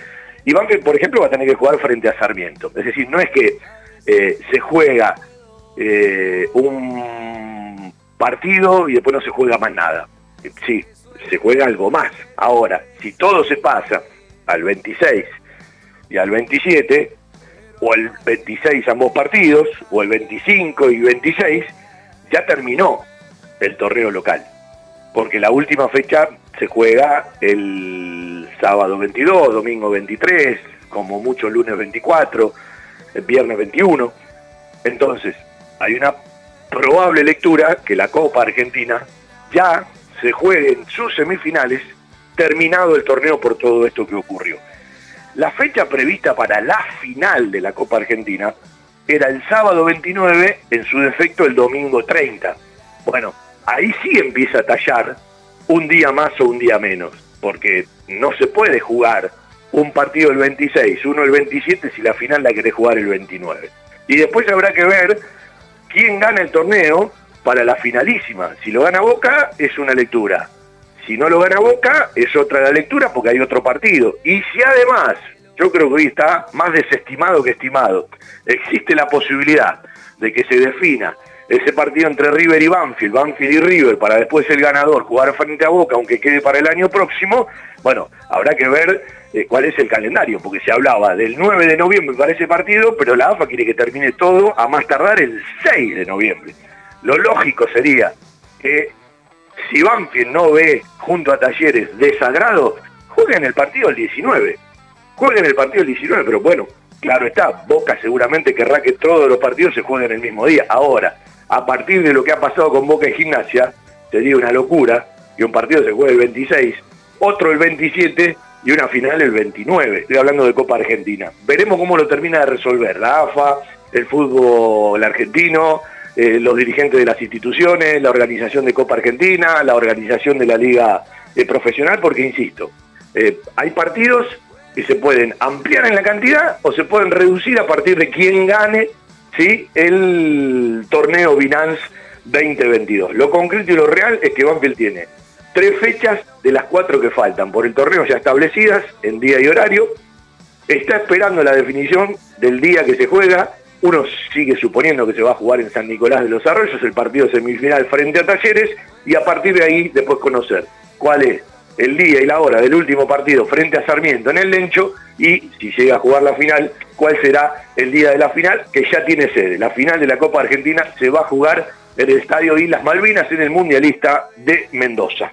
Y Banfield, por ejemplo, va a tener que jugar frente a Sarmiento. Es decir, no es que eh, se juega eh, un partido y después no se juega más nada. Sí, se juega algo más. Ahora, si todo se pasa al 26 y al 27, o el 26 ambos partidos, o el 25 y 26, ya terminó el torneo local. Porque la última fecha se juega el sábado 22, domingo 23, como mucho lunes 24, el viernes 21. Entonces, hay una probable lectura que la Copa Argentina ya se jueguen sus semifinales terminado el torneo por todo esto que ocurrió. La fecha prevista para la final de la Copa Argentina era el sábado 29, en su defecto el domingo 30. Bueno, ahí sí empieza a tallar un día más o un día menos, porque no se puede jugar un partido el 26, uno el 27 si la final la quiere jugar el 29. Y después habrá que ver quién gana el torneo para la finalísima. Si lo gana Boca, es una lectura. Si no lo gana Boca, es otra la lectura porque hay otro partido. Y si además, yo creo que hoy está más desestimado que estimado, existe la posibilidad de que se defina ese partido entre River y Banfield, Banfield y River, para después el ganador jugar frente a Boca, aunque quede para el año próximo, bueno, habrá que ver eh, cuál es el calendario, porque se hablaba del 9 de noviembre para ese partido, pero la AFA quiere que termine todo a más tardar el 6 de noviembre. Lo lógico sería que si Banfield no ve junto a Talleres desagrado, jueguen el partido el 19. Jueguen el partido el 19, pero bueno, claro está, Boca seguramente querrá que todos los partidos se jueguen el mismo día. Ahora, a partir de lo que ha pasado con Boca y Gimnasia, sería una locura que un partido se juegue el 26, otro el 27 y una final el 29. Estoy hablando de Copa Argentina. Veremos cómo lo termina de resolver la AFA, el fútbol argentino, eh, los dirigentes de las instituciones, la organización de Copa Argentina, la organización de la Liga eh, Profesional, porque insisto, eh, hay partidos que se pueden ampliar en la cantidad o se pueden reducir a partir de quién gane ¿sí? el torneo Binance 2022. Lo concreto y lo real es que Banfield tiene tres fechas de las cuatro que faltan por el torneo ya establecidas en día y horario. Está esperando la definición del día que se juega. Uno sigue suponiendo que se va a jugar en San Nicolás de los Arroyos, el partido semifinal frente a Talleres, y a partir de ahí después conocer cuál es el día y la hora del último partido frente a Sarmiento en el Lencho y si llega a jugar la final, cuál será el día de la final, que ya tiene sede. La final de la Copa Argentina se va a jugar en el Estadio Islas Malvinas en el Mundialista de Mendoza.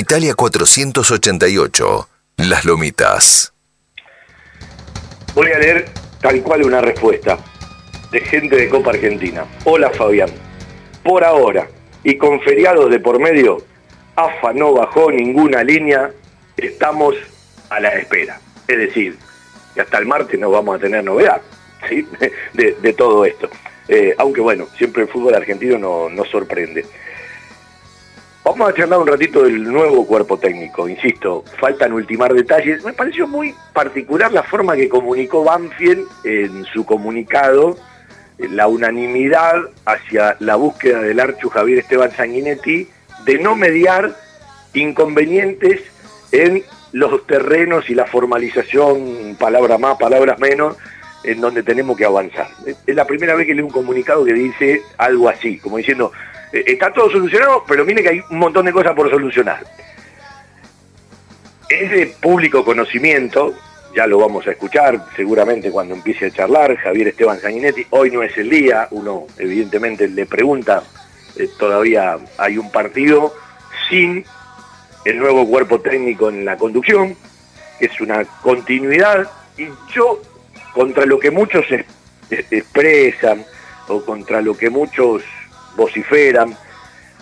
Italia 488, Las Lomitas. Voy a leer tal cual una respuesta de gente de Copa Argentina. Hola Fabián. Por ahora, y con feriados de por medio, AFA no bajó ninguna línea, estamos a la espera. Es decir, que hasta el martes no vamos a tener novedad <laughs> de, todo esto. Eh, aunque bueno, siempre el fútbol argentino nos sorprende. Vamos a charlar un ratito del nuevo cuerpo técnico. Insisto, faltan ultimar detalles. Me pareció muy particular la forma que comunicó Banfield en su comunicado, la unanimidad hacia la búsqueda del Archu Javier Esteban Sanguinetti de no mediar inconvenientes en los terrenos y la formalización, palabra más, palabras menos, en donde tenemos que avanzar. Es la primera vez que leo un comunicado que dice algo así, como diciendo, está todo solucionado, pero mire que hay un montón de cosas por solucionar. Es de público conocimiento, ya lo vamos a escuchar seguramente cuando empiece a charlar Javier Esteban Sanguinetti, hoy no es el día, uno evidentemente le pregunta, eh, todavía hay un partido sin el nuevo cuerpo técnico en la conducción, es una continuidad, y yo, contra lo que muchos expresan, o contra lo que muchos vociferan.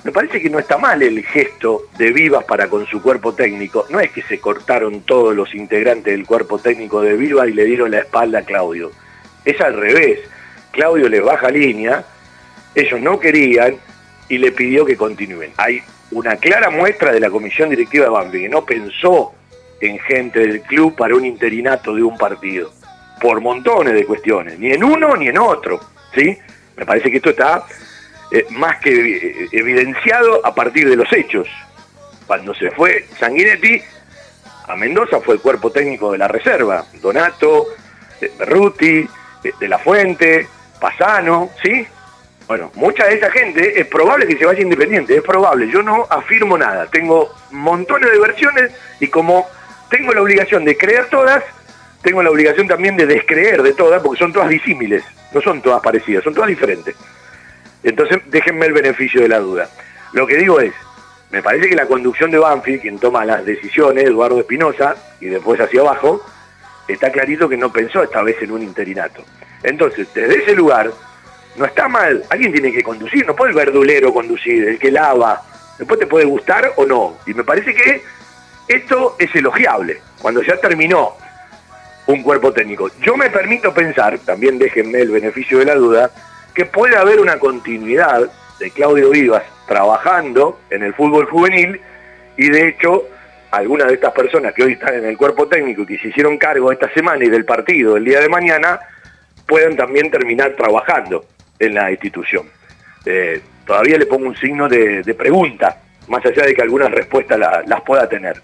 Me parece que no está mal el gesto de Vivas para con su cuerpo técnico. No es que se cortaron todos los integrantes del cuerpo técnico de Vivas y le dieron la espalda a Claudio. Es al revés. Claudio les baja línea, ellos no querían y le pidió que continúen. Hay una clara muestra de la comisión directiva de Bambi que no pensó en gente del club para un interinato de un partido, por montones de cuestiones, ni en uno ni en otro, ¿sí? Me parece que esto está eh, más que eh, evidenciado a partir de los hechos. Cuando se fue Sanguinetti, a Mendoza fue el cuerpo técnico de la reserva, Donato, eh, Berruti, de La Fuente, Pasano, ¿sí? Bueno, mucha de esa gente es probable que se vaya independiente, es probable, yo no afirmo nada, tengo montones de versiones y como tengo la obligación de creer todas, tengo la obligación también de descreer de todas, porque son todas disímiles, no son todas parecidas, son todas diferentes. Entonces, déjenme el beneficio de la duda. Lo que digo es, me parece que la conducción de Banfield, quien toma las decisiones, Eduardo Espinosa, y después hacia abajo, está clarito que no pensó esta vez en un interinato. Entonces, desde ese lugar, no está mal, alguien tiene que conducir, no puede el verdulero conducir, el que lava, después te puede gustar o no. Y me parece que esto es elogiable, cuando ya terminó un cuerpo técnico. Yo me permito pensar, también déjenme el beneficio de la duda, que puede haber una continuidad de Claudio Vivas trabajando en el fútbol juvenil y de hecho algunas de estas personas que hoy están en el cuerpo técnico y que se hicieron cargo esta semana y del partido el día de mañana pueden también terminar trabajando en la institución. Eh, todavía le pongo un signo de, pregunta, más allá de que algunas respuestas las pueda tener.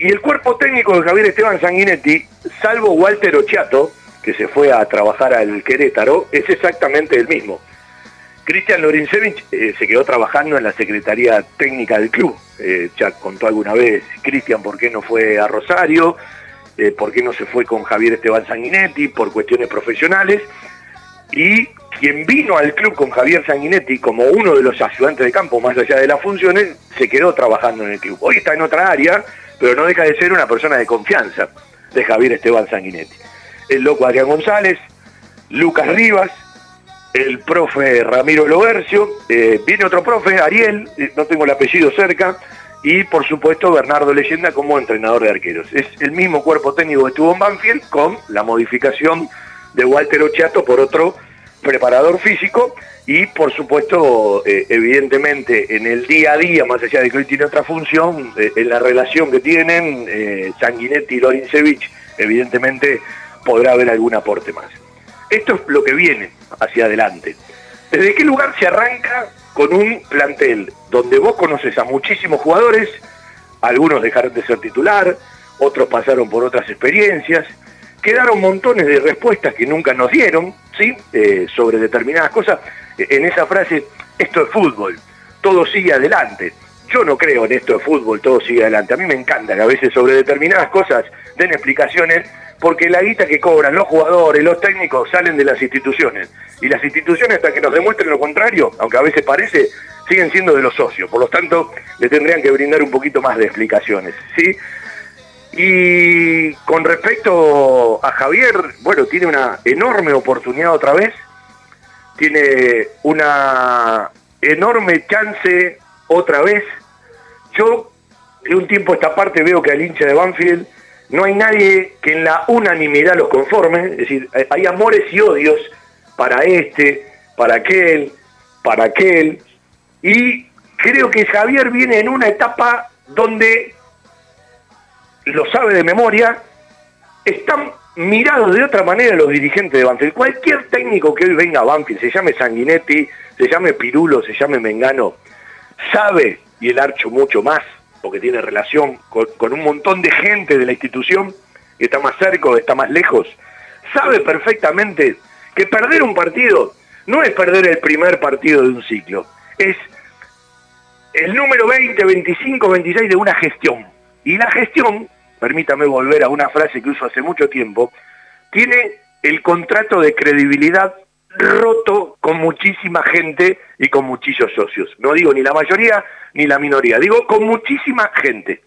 Y el cuerpo técnico de Javier Esteban Sanguinetti, salvo Walter Ochiato, que se fue a trabajar al Querétaro, es exactamente el mismo. Cristian Lorincevich eh, se quedó trabajando en la Secretaría Técnica del club. Eh, ya contó alguna vez Cristian por qué no fue a Rosario, eh, por qué no se fue con Javier Esteban Sanguinetti, por cuestiones profesionales. Y quien vino al club con Javier Sanguinetti como uno de los ayudantes de campo, más allá de las funciones, se quedó trabajando en el club. Hoy está en otra área, pero no deja de ser una persona de confianza de Javier Esteban Sanguinetti. El loco Adrián González, Lucas Rivas, el profe Ramiro Lobercio, eh, viene otro profe, Ariel, eh, no tengo el apellido cerca, y por supuesto Bernardo Leyenda como entrenador de arqueros. Es el mismo cuerpo técnico que estuvo en Banfield con la modificación de Walter Ochiato por otro preparador físico y por supuesto, eh, evidentemente, en el día a día, más allá de que hoy tiene otra función, en la relación que tienen Sanguinetti y Lorincevich, evidentemente podrá haber algún aporte más. Esto es lo que viene hacia adelante. ¿Desde qué lugar se arranca con un plantel donde vos conoces a muchísimos jugadores, algunos dejaron de ser titular, otros pasaron por otras experiencias, quedaron montones de respuestas que nunca nos dieron, ¿sí? Eh, sobre determinadas cosas. En esa frase, esto es fútbol, todo sigue adelante. Yo no creo en esto de fútbol, todo sigue adelante. A mí me encanta que a veces sobre determinadas cosas den explicaciones porque la guita que cobran los jugadores, los técnicos, salen de las instituciones. Y las instituciones, hasta que nos demuestren lo contrario, aunque a veces parece, siguen siendo de los socios. Por lo tanto, le tendrían que brindar un poquito más de explicaciones. ¿sí? Y con respecto a Javier, bueno, tiene una enorme oportunidad otra vez. Tiene una enorme chance otra vez. Yo, de un tiempo a esta parte, veo que al hincha de Banfield no hay nadie que en la unanimidad los conforme, es decir, hay amores y odios para este, para aquel, para aquel, y creo que Javier viene en una etapa donde lo sabe de memoria, están mirados de otra manera los dirigentes de Banfield. Cualquier técnico que hoy venga a Banfield, se llame Sanguinetti, se llame Pirulo, se llame Mengano, sabe, y el Archo mucho más, porque tiene relación con, un montón de gente de la institución que está más cerca o está más lejos, sabe perfectamente que perder un partido no es perder el primer partido de un ciclo, es el número 20, 25, 26 de una gestión. Y la gestión, permítame volver a una frase que uso hace mucho tiempo, tiene el contrato de credibilidad roto con muchísima gente y con muchísimos socios. No digo ni la mayoría ni la minoría, digo con muchísima gente.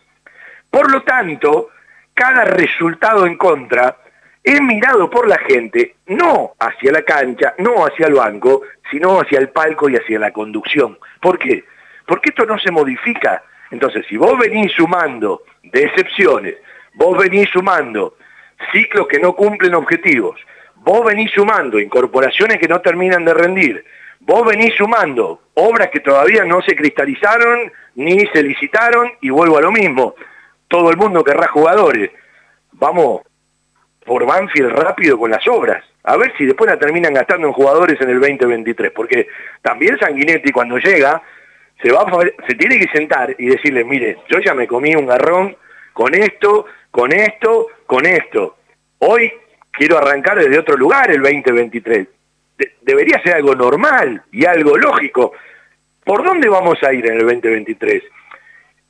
Por lo tanto, cada resultado en contra es mirado por la gente no hacia la cancha, no hacia el banco, sino hacia el palco y hacia la conducción. ¿Por qué? Porque esto no se modifica. Entonces, si vos venís sumando decepciones, vos venís sumando ciclos que no cumplen objetivos, vos venís sumando incorporaciones que no terminan de rendir, vos venís sumando obras que todavía no se cristalizaron ni se licitaron y vuelvo a lo mismo, todo el mundo querrá jugadores, vamos por Banfield rápido con las obras, a ver si después la terminan gastando en jugadores en el 2023, porque también Sanguinetti cuando llega se, va se tiene que sentar y decirle, mire, yo ya me comí un garrón con esto, con esto, con esto. Hoy quiero arrancar desde otro lugar el 2023. debería ser algo normal y algo lógico. ¿Por dónde vamos a ir en el 2023?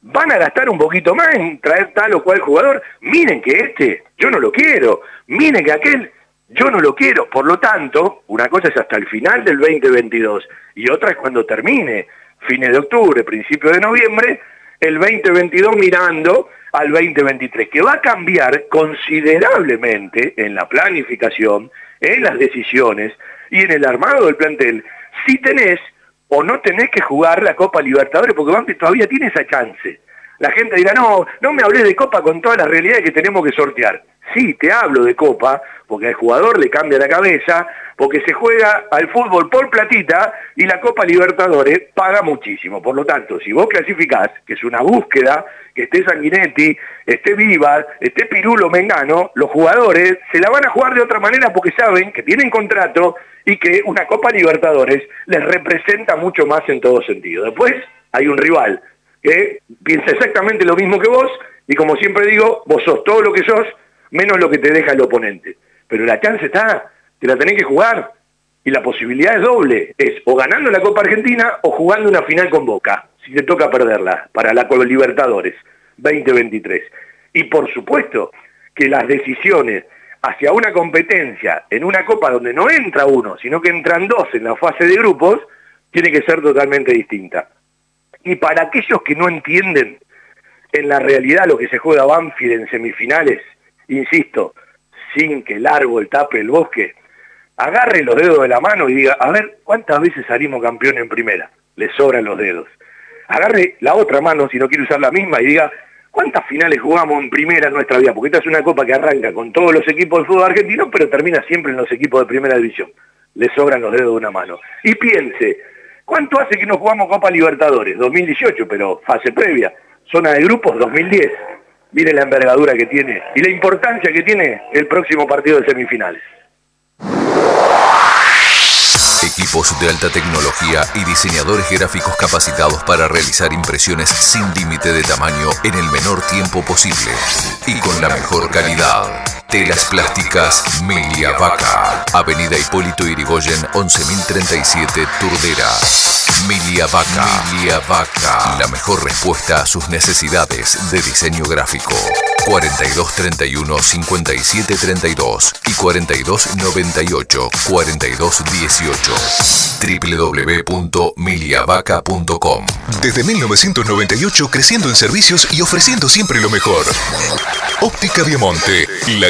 ¿Van a gastar un poquito más en traer tal o cual jugador? Miren que este, yo no lo quiero. Miren que aquel, Yo no lo quiero, por lo tanto, una cosa es hasta el final del 2022 y otra es cuando termine, fines de octubre, principio de noviembre, el 2022 mirando al 2023, que va a cambiar considerablemente en la planificación, en las decisiones y en el armado del plantel, si tenés o no tenés que jugar la Copa Libertadores, porque Banfi todavía tiene esa chance. La gente dirá, no, no me hablé de Copa con todas las realidades que tenemos que sortear. Sí, te hablo de Copa, porque al jugador le cambia la cabeza, porque se juega al fútbol por platita y la Copa Libertadores paga muchísimo. Por lo tanto, si vos clasificás, que es una búsqueda, que esté Sanguinetti, esté Viva, esté Pirulo Mengano, los jugadores se la van a jugar de otra manera porque saben que tienen contrato y que una Copa Libertadores les representa mucho más en todo sentido. Después hay un rival que piensa exactamente lo mismo que vos y como siempre digo, vos sos todo lo que sos, menos lo que te deja el oponente. Pero la chance está, te la tenés que jugar. Y la posibilidad es doble, es o ganando la Copa Argentina o jugando una final con Boca, si te toca perderla, para la Copa Libertadores 2023. Y por supuesto que las decisiones hacia una competencia en una copa donde no entra uno, sino que entran dos en la fase de grupos, tiene que ser totalmente distinta. Y para aquellos que no entienden en la realidad lo que se juega Banfield en semifinales, insisto, sin que el árbol tape el bosque, agarre los dedos de la mano y diga, a ver, ¿cuántas veces salimos campeón en primera? Le sobran los dedos. Agarre la otra mano, si no quiere usar la misma, y diga, ¿cuántas finales jugamos en primera en nuestra vida? Porque esta es una copa que arranca con todos los equipos del fútbol argentino, pero termina siempre en los equipos de primera división. Le sobran los dedos de una mano. Y piense, ¿cuánto hace que no jugamos Copa Libertadores? 2018, pero fase previa. Zona de grupos, 2010 mire la envergadura que tiene y la importancia que tiene el próximo partido de semifinales. Equipos de alta tecnología y diseñadores gráficos capacitados para realizar impresiones sin límite de tamaño en el menor tiempo posible y con la mejor calidad. Telas Plásticas Milia Vaca. Avenida Hipólito Irigoyen 11037 Turdera. Milia Vaca. La mejor respuesta a sus necesidades de diseño gráfico. 4231 5732 y 4298 4218 www.miliavaca.com Desde 1998 creciendo en servicios y ofreciendo siempre lo mejor. Óptica Viamonte, la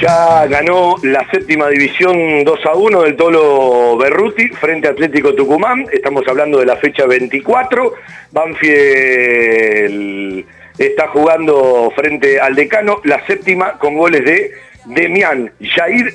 ya ganó la séptima división 2 a 1 del Tolo Berruti frente a Atlético Tucumán. Estamos hablando de la fecha 24. Banfield está jugando frente al decano la séptima con goles de Demián, Jair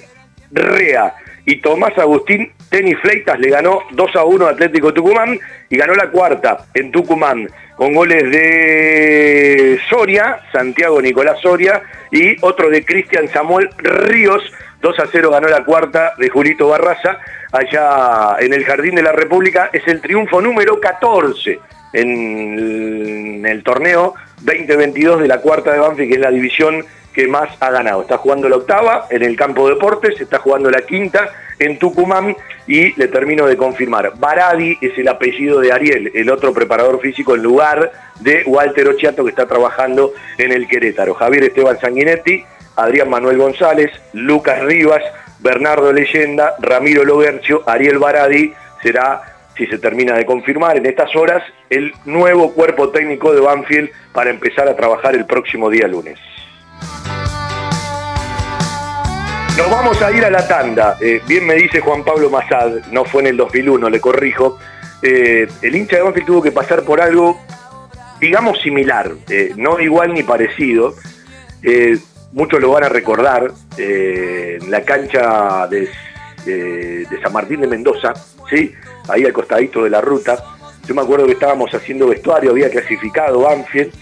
Rea y Tomás Agustín Tenis Fleitas le ganó 2 a 1 a Atlético Tucumán y ganó la cuarta en Tucumán con goles de Soria, Santiago Nicolás Soria y otro de Cristian Samuel Ríos. 2 a 0 ganó la cuarta de Julito Barraza allá en el Jardín de la República. Es el triunfo número 14 en el torneo 2022 de la cuarta de Banfi, que es la división que más ha ganado. Está jugando la octava en el campo de deportes, está jugando la quinta en Tucumán y le termino de confirmar. Baradi es el apellido de Ariel, el otro preparador físico en lugar de Walter Ochiato que está trabajando en el Querétaro. Javier Esteban Sanguinetti, Adrián Manuel González, Lucas Rivas, Bernardo Leyenda, Ramiro Logercio, Ariel Baradi será si se termina de confirmar en estas horas, el nuevo cuerpo técnico de Banfield para empezar a trabajar el próximo día lunes. Nos vamos a ir a la tanda. Eh, bien me dice Juan Pablo Mazad, no fue en el 2001, le corrijo. Eh, el hincha de Banfield tuvo que pasar por algo, digamos, similar, eh, no igual ni parecido. muchos lo van a recordar, en la cancha de, San Martín de Mendoza, ¿sí? ahí al costadito de la ruta. Yo me acuerdo que estábamos haciendo vestuario, había clasificado Banfield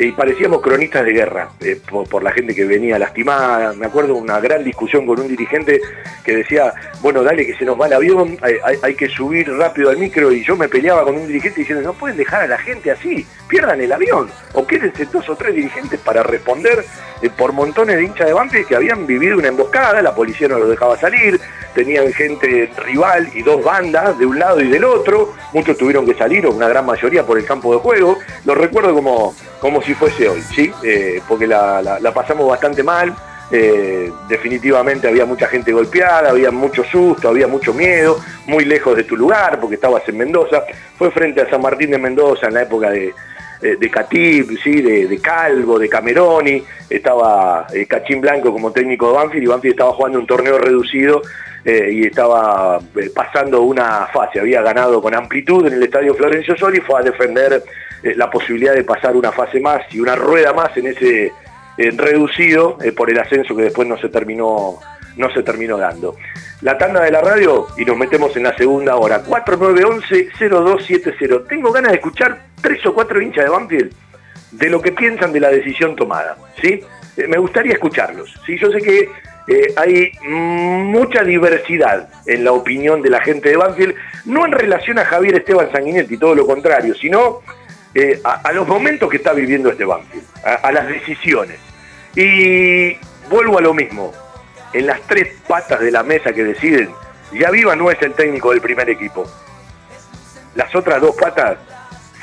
y parecíamos cronistas de guerra eh, por, la gente que venía lastimada. Me acuerdo una gran discusión con un dirigente que decía, bueno, dale que se nos va el avión, hay, que subir rápido al micro y yo me peleaba con un dirigente diciendo, no pueden dejar a la gente así, pierdan el avión o quédense dos o tres dirigentes para responder eh, por montones de hinchas de Banfield que habían vivido una emboscada, la policía no los dejaba salir, tenían gente rival y dos bandas de un lado y del otro, muchos tuvieron que salir, o una gran mayoría por el campo de juego, lo recuerdo como, como si fuese hoy, ¿sí? Eh, porque la, pasamos bastante mal, eh, definitivamente había mucha gente golpeada, había mucho susto, había mucho miedo, muy lejos de tu lugar, porque estabas en Mendoza, fue frente a San Martín de Mendoza en la época de, de Catip, ¿sí? de, Calvo, de Cameroni, estaba eh, Cachín Blanco como técnico de Banfield y Banfield estaba jugando un torneo reducido eh, y estaba eh, pasando una fase, había ganado con amplitud en el estadio Florencio Soli y fue a defender la posibilidad de pasar una fase más y una rueda más en ese reducido por el ascenso que después no se terminó no se terminó dando. La tanda de la radio y nos metemos en la segunda hora. 4911-0270. Tengo ganas de escuchar tres o cuatro hinchas de Banfield de lo que piensan de la decisión tomada. ¿sí? Eh, me gustaría escucharlos. ¿sí? Yo sé que eh, hay mucha diversidad en la opinión de la gente de Banfield, no en relación a Javier Esteban Sanguinetti, todo lo contrario, sino eh, a, los momentos que está viviendo este Banfield, a las decisiones. Y vuelvo a lo mismo, en las tres patas de la mesa que deciden, ya Viva no es el técnico del primer equipo. Las otras dos patas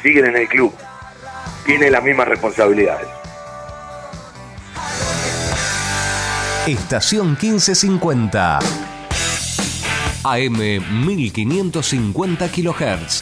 siguen en el club. Tiene las mismas responsabilidades. Estación 1550. AM 1550 kHz.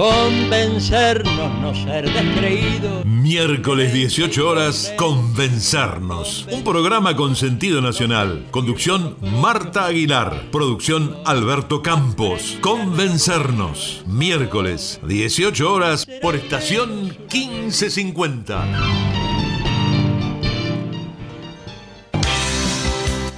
Convencernos, no ser descreído. Miércoles 18 horas, Convencernos. Un programa con sentido nacional. Conducción Marta Aguilar. Producción Alberto Campos. Convencernos. Miércoles 18 horas por estación 1550.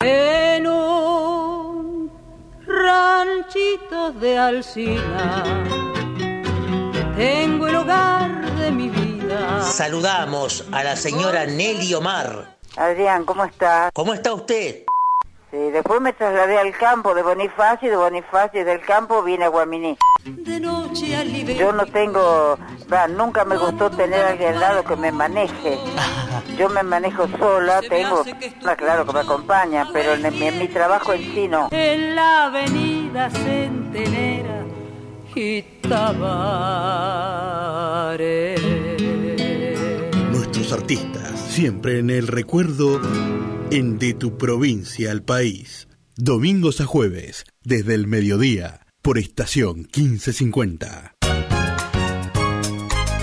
en un ranchito de Alcina tengo el hogar de mi vida. Saludamos a la señora Nelly Omar. Adrián, ¿cómo está? ¿Cómo está usted? Sí, después me trasladé al campo de Bonifacio y de Bonifacio del campo vine a Guaminí. Yo no tengo, nunca me gustó tener a alguien al lado que me maneje. Yo me manejo sola, tengo, claro que me acompaña, pero en, mi trabajo en sí no. En la avenida Centenera y Nuestros artistas, siempre en el recuerdo en De tu provincia al país. Domingos a jueves, desde el mediodía, por estación 1550.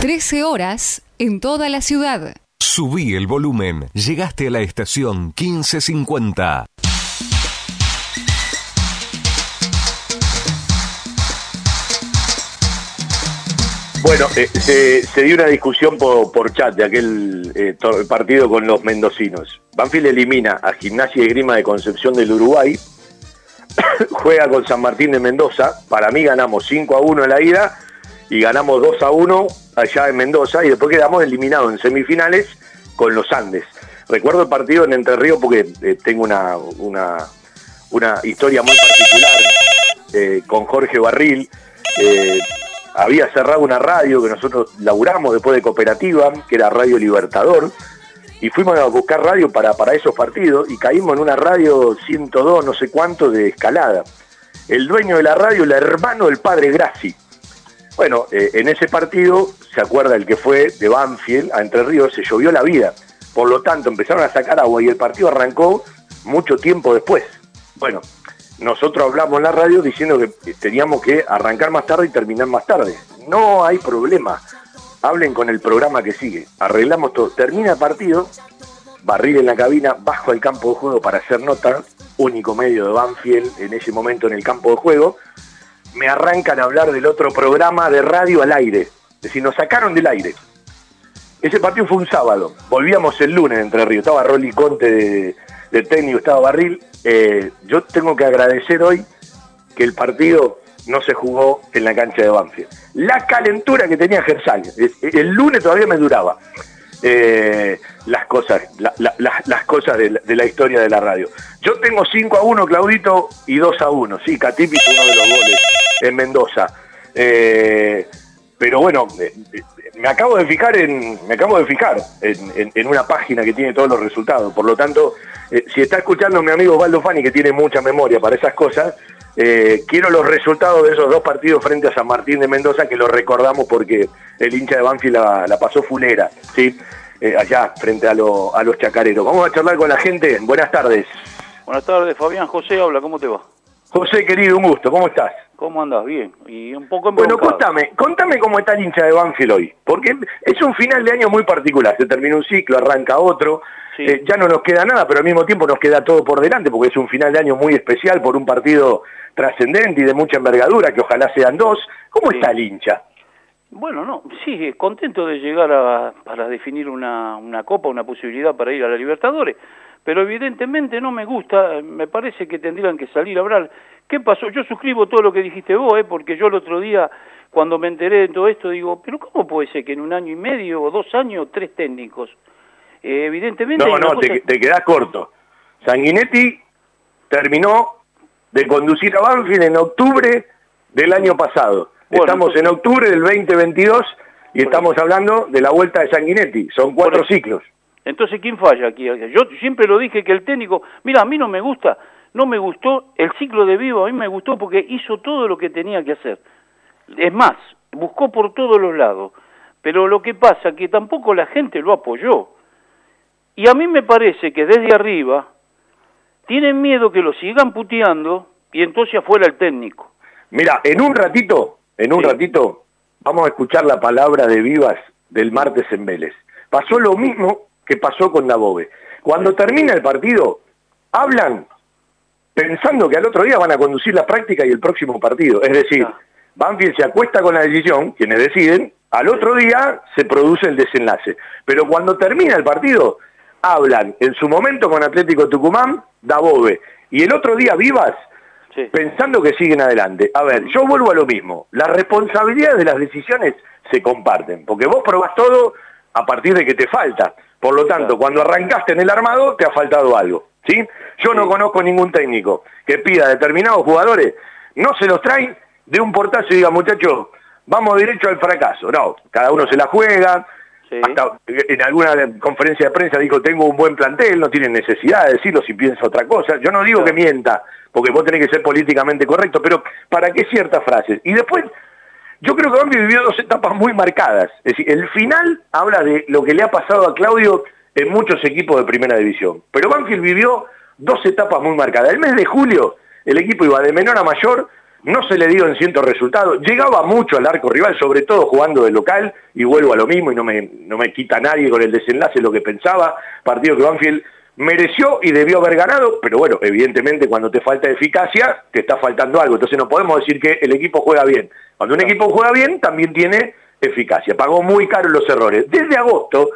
13 horas en toda la ciudad. Subí el volumen. Llegaste a la estación 1550. Bueno, eh, se, dio una discusión por, chat de aquel eh, partido con los mendocinos. Banfield elimina a Gimnasia y Grima de Concepción del Uruguay, <coughs> juega con San Martín de Mendoza, para mí ganamos 5 a 1 en la ida y ganamos 2 a 1 allá en Mendoza y después quedamos eliminados en semifinales con los Andes. Recuerdo el partido en Entre Ríos porque eh, tengo una, una, historia muy particular con Jorge Barril había cerrado una radio que nosotros laburamos después de cooperativa, que era Radio Libertador, y fuimos a buscar radio para, para esos partidos y caímos en una radio 102, no sé cuánto, de escalada. El dueño de la radio, el hermano del padre Graci. Bueno, eh, en ese partido, se acuerda el que fue de Banfield a Entre Ríos, se llovió la vida. Por lo tanto, empezaron a sacar agua y el partido arrancó mucho tiempo después. Bueno, nosotros hablamos en la radio diciendo que teníamos que arrancar más tarde y terminar más tarde. No hay problema. Hablen con el programa que sigue. Arreglamos todo. Termina el partido, barril en la cabina, bajo al campo de juego para hacer nota, único medio de Banfield en ese momento en el campo de juego. Me arrancan a hablar del otro programa de radio al aire. Es decir, nos sacaron del aire. Ese partido fue un sábado. Volvíamos el lunes Entre Ríos. Estaba Rolly Conte de, de técnico, estaba Barril eh, yo tengo que agradecer hoy que el partido no se jugó en la cancha de Banfield. La calentura que tenía Gersal, el lunes todavía me duraba. Eh, las cosas, las cosas de la, historia de la radio. Yo tengo 5 a 1, Claudito, y 2 a 1. Sí, Catipi uno de los goles en Mendoza. Eh, pero bueno, me acabo de fijar en, me acabo de fijar en, una página que tiene todos los resultados. Por lo tanto, eh, si está escuchando mi amigo Valdo Fani, que tiene mucha memoria para esas cosas, eh, quiero los resultados de esos dos partidos frente a San Martín de Mendoza, que lo recordamos porque el hincha de Banfield la, pasó fulera, ¿sí? Eh, allá, frente a, a los chacareros. Vamos a charlar con la gente. Buenas tardes. Buenas tardes, Fabián. José habla, ¿cómo te va? José, querido, un gusto. ¿Cómo estás? ¿Cómo andas? Bien. Y un poco Bueno, contame, contame cómo está el hincha de Banfield hoy. Porque es un final de año muy particular. Se termina un ciclo, arranca otro. Eh, ya no nos queda nada, pero al mismo tiempo nos queda todo por delante, porque es un final de año muy especial por un partido trascendente y de mucha envergadura, que ojalá sean dos. ¿Cómo está el hincha? Bueno, no, sí, contento de llegar a, para definir una, una copa, una posibilidad para ir a la Libertadores, pero evidentemente no me gusta, me parece que tendrían que salir a hablar. ¿Qué pasó? Yo suscribo todo lo que dijiste vos, ¿eh? porque yo el otro día, cuando me enteré de todo esto, digo, pero ¿cómo puede ser que en un año y medio o dos años, tres técnicos? Eh, evidentemente... No, no, te, te quedás corto. Sanguinetti terminó de conducir a Banfield en octubre del año pasado. estamos en octubre del 2022 y estamos hablando de la vuelta de Sanguinetti. Son cuatro ciclos. Entonces, ¿quién falla aquí? Yo siempre lo dije que el técnico... Mira, a mí no me gusta, no me gustó el ciclo de Vivo, a mí me gustó porque hizo todo lo que tenía que hacer. Es más, buscó por todos los lados. Pero lo que pasa es que tampoco la gente lo apoyó. Y a mí me parece que desde arriba tienen miedo que lo sigan puteando y entonces afuera el técnico. Mira, en un ratito, en un ratito, vamos a escuchar la palabra de Vivas del martes en Vélez. Pasó lo mismo que pasó con Dabove. Cuando termina el partido, hablan pensando que al otro día van a conducir la práctica y el próximo partido. Es decir, Banfield se acuesta con la decisión, quienes deciden, al otro día se produce el desenlace. Pero cuando termina el partido, hablan en su momento con Atlético Tucumán, Dabove, y el otro día Vivas, pensando que siguen adelante. A ver, yo vuelvo a lo mismo, las responsabilidades de las decisiones se comparten, porque vos probás todo a partir de que te falta. Por lo tanto, cuando arrancaste en el armado, te ha faltado algo. ¿Sí? Yo no conozco ningún técnico que pida a determinados jugadores, no se los traen de un portazo y diga, muchachos, vamos derecho al fracaso. No, cada uno se la juega. Hasta en alguna conferencia de prensa dijo, tengo un buen plantel, no tiene necesidad de decirlo si piensa otra cosa. Yo no digo que mienta, porque vos tenés que ser políticamente correcto, pero ¿para qué ciertas frases? Y después, yo creo que Banfield vivió dos etapas muy marcadas. Es decir, el final habla de lo que le ha pasado a Claudio en muchos equipos de primera división. Pero Banfield vivió dos etapas muy marcadas. El mes de julio, el equipo iba de menor a mayor, no se le dio en ciertos resultados, llegaba mucho al arco rival, sobre todo jugando de local, y vuelvo a lo mismo, y no me, no me quita nadie con el desenlace lo que pensaba, partido que Banfield mereció y debió haber ganado, pero bueno, evidentemente cuando te falta eficacia, te está faltando algo, entonces no podemos decir que el equipo juega bien. Cuando un equipo juega bien, también tiene eficacia, pagó muy caro los errores. Desde agosto,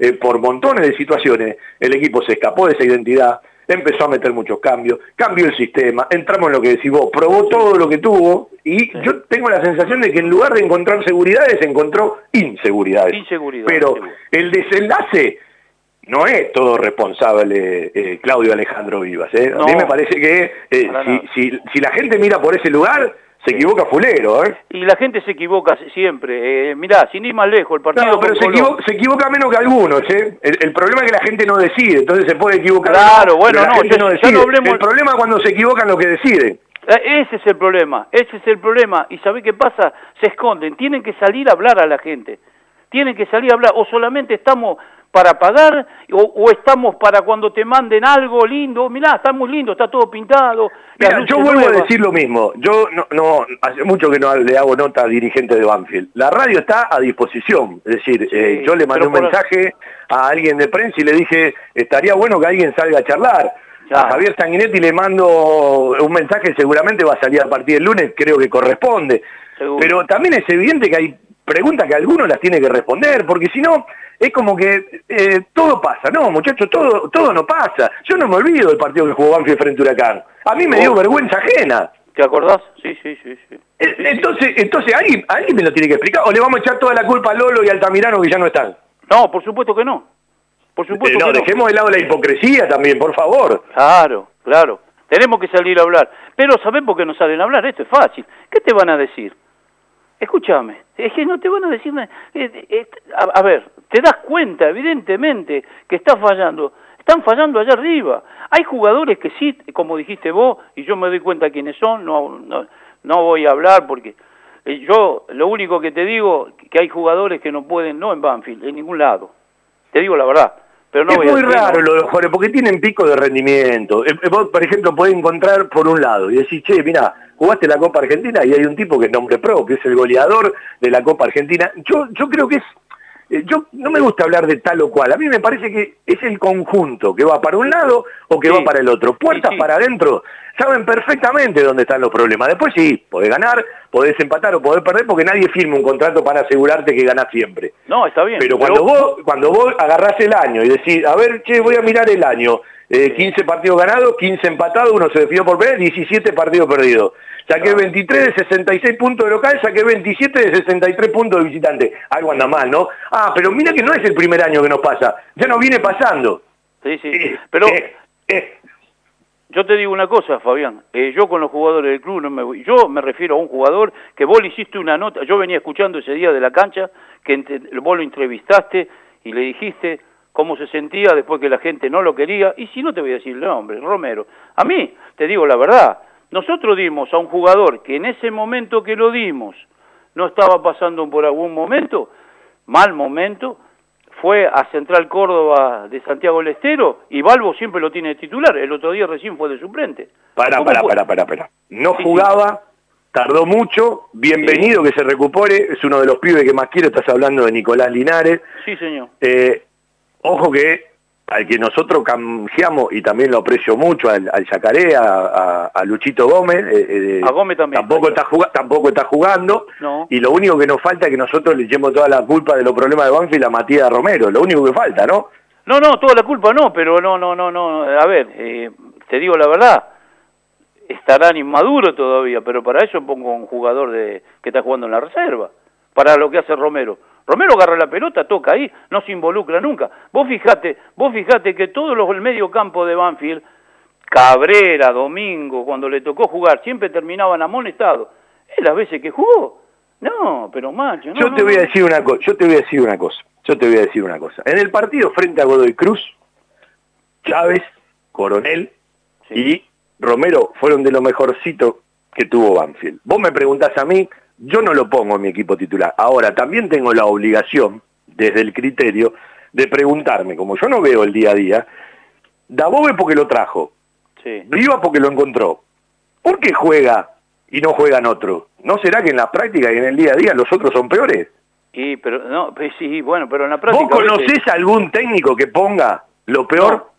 eh, por montones de situaciones, el equipo se escapó de esa identidad, empezó a meter muchos cambios, cambió el sistema, entramos en lo que decís vos, probó todo lo que tuvo y yo tengo la sensación de que en lugar de encontrar seguridades, encontró inseguridades. Inseguridad, Pero el desenlace no es todo responsable eh, Claudio Alejandro Vivas. ¿eh? A mí me parece que eh, si, si, si la gente mira por ese lugar, se equivoca fulero, ¿eh? Y la gente se equivoca siempre. Eh, mirá, sin ir más lejos, el partido... No, pero se equivoca, menos que algunos, ¿eh? El, problema es que la gente no decide, entonces se puede equivocar. Claro, bueno, no, ya, no El problema es cuando se equivocan los que deciden. Eh, ese es el problema, ese es el problema. ¿Y sabés qué pasa? Se esconden, tienen que salir a hablar a la gente. Tienen que salir a hablar, o solamente estamos para pagar o, estamos para cuando te manden algo lindo, mirá, está muy lindo, está todo pintado. Mira, yo vuelvo a decir lo mismo, yo no, no, hace mucho que no le hago nota a dirigentes de Banfield. La radio está a disposición, es decir, eh, yo le mandé un mensaje a alguien de prensa y le dije, estaría bueno que alguien salga a charlar. A Javier Sanguinetti le mando un mensaje, seguramente va a salir a partir del lunes, creo que corresponde. Pero también es evidente que hay preguntas que alguno las tiene que responder, porque si no, es como que eh, todo pasa. No, muchachos, todo, todo no pasa. Yo no me olvido del partido que jugó Banfield frente a Huracán. A mí me dio vergüenza ajena. ¿Te acordás? Sí, sí, sí. sí. Eh, entonces, entonces ¿alguien, alguien me lo tiene que explicar. ¿O le vamos a echar toda la culpa a Lolo y Altamirano que ya no están? No, por supuesto que no. Por supuesto eh, no, dejemos de lado la hipocresía también, por favor. Claro, claro. Tenemos que salir a hablar. Pero ¿sabés por qué no salen a hablar? Esto es fácil. ¿Qué te van a decir? Escúchame, es que no te van a decir nada. A, ver, te das cuenta, evidentemente, que está fallando. Están fallando allá arriba. Hay jugadores que sí, como dijiste vos, y yo me doy cuenta quiénes son, no, no, no voy a hablar porque eh, yo lo único que te digo que hay jugadores que no pueden, no en Banfield, en ningún lado. Te digo la verdad. Pero no es muy raro lo de los jugadores, porque tienen pico de rendimiento. Eh, vos, por ejemplo, podés encontrar por un lado y decís, che, mira, jugaste la Copa Argentina y hay un tipo que es nombre propio, es el goleador de la Copa Argentina. Yo, yo creo que es eh, yo no me gusta hablar de tal o cual, a mí me parece que es el conjunto que va para un lado o que va para el otro. Puertas para adentro, saben perfectamente dónde están los problemas. Después sí, podés ganar, podés empatar o podés perder porque nadie firma un contrato para asegurarte que ganás siempre. No, está bien. Pero, cuando vos cuando vos agarrás el año y decís, a ver, che, voy a mirar el año, 15 eh, partidos ganados, 15 empatados, uno se definió por perder, 17 partidos perdidos. Saqué 23 de 66 puntos de local, saqué 27 de 63 puntos de visitante. Algo anda mal, ¿no? Ah, pero mira que no es el primer año que nos pasa, ya nos viene pasando. Sí, sí, eh, pero... Eh, eh. Yo te digo una cosa, Fabián, yo con los jugadores del club no me voy. Yo me refiero a un jugador que vos le hiciste una nota, yo venía escuchando ese día de la cancha, que vos lo entrevistaste y le dijiste cómo se sentía después que la gente no lo quería, y si no te voy a decir el nombre, Romero. A mí, te digo la verdad, nosotros dimos a un jugador que en ese momento que lo dimos no estaba pasando por algún momento, mal momento, fue a Central Córdoba de Santiago del Estero y Balbo siempre lo tiene de titular. El otro día recién fue de suplente. Para, para, para, para, para. No jugaba, tardó mucho, bienvenido que se recupere, es uno de los pibes que más quiero, estás hablando de Nicolás Linares. Sí, señor. Eh, ojo que al que nosotros canjeamos, y también lo aprecio mucho, al, al Yacaré, a, Luchito Gómez. Eh, eh, a Gómez también. Tampoco está, tampoco está jugando. Y lo único que nos falta es que nosotros le echemos toda la culpa de los problemas de Banfield a Matías Romero. Lo único que falta, ¿no? No, no, toda la culpa no, pero no, no, no, no. A ver, eh, te digo la verdad. Estarán inmaduros todavía, pero para eso pongo un jugador de que está jugando en la reserva. Para lo que hace Romero. Romero agarra la pelota, toca ahí, no se involucra nunca. Vos fijate, vos fijate que todos los el medio campo de Banfield, Cabrera, Domingo, cuando le tocó jugar, siempre terminaban amonestados. Es las veces que jugó. No, pero macho, no, Yo te no, voy a decir una cosa, yo te voy a decir una cosa, yo te voy a decir una cosa. En el partido frente a Godoy Cruz, Chávez, Coronel y Romero fueron de lo mejorcito que tuvo Banfield. Vos me preguntás a mí, yo no lo pongo en mi equipo titular. Ahora, también tengo la obligación, desde el criterio, de preguntarme, como yo no veo el día a día, Dabove porque lo trajo, Sí. Viva porque lo encontró. ¿Por qué juega y no juegan otros? ¿No será que en la práctica y en el día a día los otros son peores? Y, pero, no, pues sí, bueno, pero en la práctica... ¿Vos conocés algún técnico que ponga lo peor? ¿O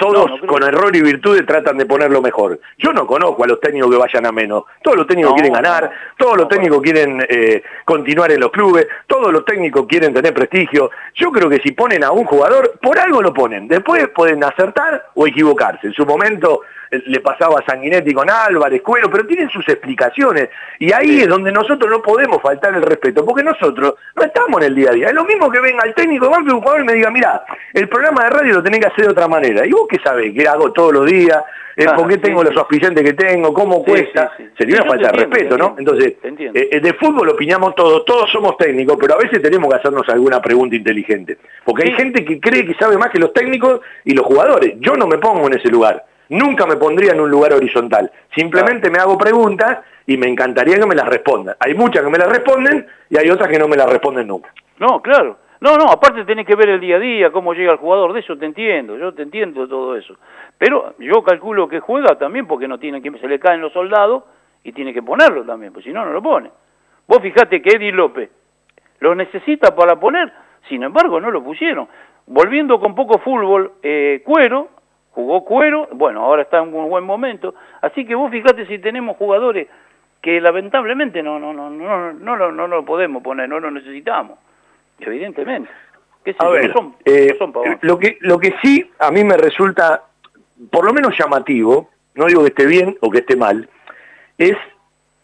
todos No, no creo. con error y virtudes tratan de poner lo mejor? Yo no conozco a los técnicos que vayan a menos. Todos los técnicos No, quieren ganar, todos los técnicos quieren eh, continuar en los clubes, todos los técnicos quieren tener prestigio. Yo creo que si ponen a un jugador, por algo lo ponen. Después pueden acertar o equivocarse. En su momento le pasaba a Sanguinetti con Álvarez, Cuero, pero tienen sus explicaciones. Y ahí es donde nosotros no podemos faltar el respeto, porque nosotros no estamos en el día a día. Es lo mismo que venga el técnico de Banfield, un jugador y me diga, mira, el programa de radio lo tenés que hacer de otra manera. ¿Y vos qué sabés? ¿Qué hago todos los días? Eh, Claro, ¿Por qué sí, tengo sí. los auspiciantes que tengo? ¿Cómo Sí, cuesta? Sería una falta de respeto, ¿no? Entonces, eh, eh, de fútbol opinamos todos, todos somos técnicos, pero a veces tenemos que hacernos alguna pregunta inteligente. Porque hay gente que cree que sabe más que los técnicos y los jugadores. Yo no me pongo en ese lugar. Nunca me pondría en un lugar horizontal. Simplemente me hago preguntas y me encantaría que me las respondan. Hay muchas que me las responden y hay otras que no me las responden nunca. No, claro. No, no, aparte tenés que ver el día a día, cómo llega el jugador, de eso te entiendo, yo te entiendo todo eso. Pero yo calculo que juega también porque no tiene que se le caen los soldados y tiene que ponerlo también, pues si no, no lo pone. Vos fijate que Eddie López lo necesita para poner, sin embargo no lo pusieron. Volviendo con poco fútbol, eh, Cuero, jugó Cuero, bueno, ahora está en un buen momento, así que vos fijate si tenemos jugadores que lamentablemente no no no no no no, no lo podemos poner, no lo necesitamos, evidentemente. ¿Qué A ver, son, eh, son lo, que, lo que sí a mí me resulta por lo menos llamativo, no digo que esté bien o que esté mal, es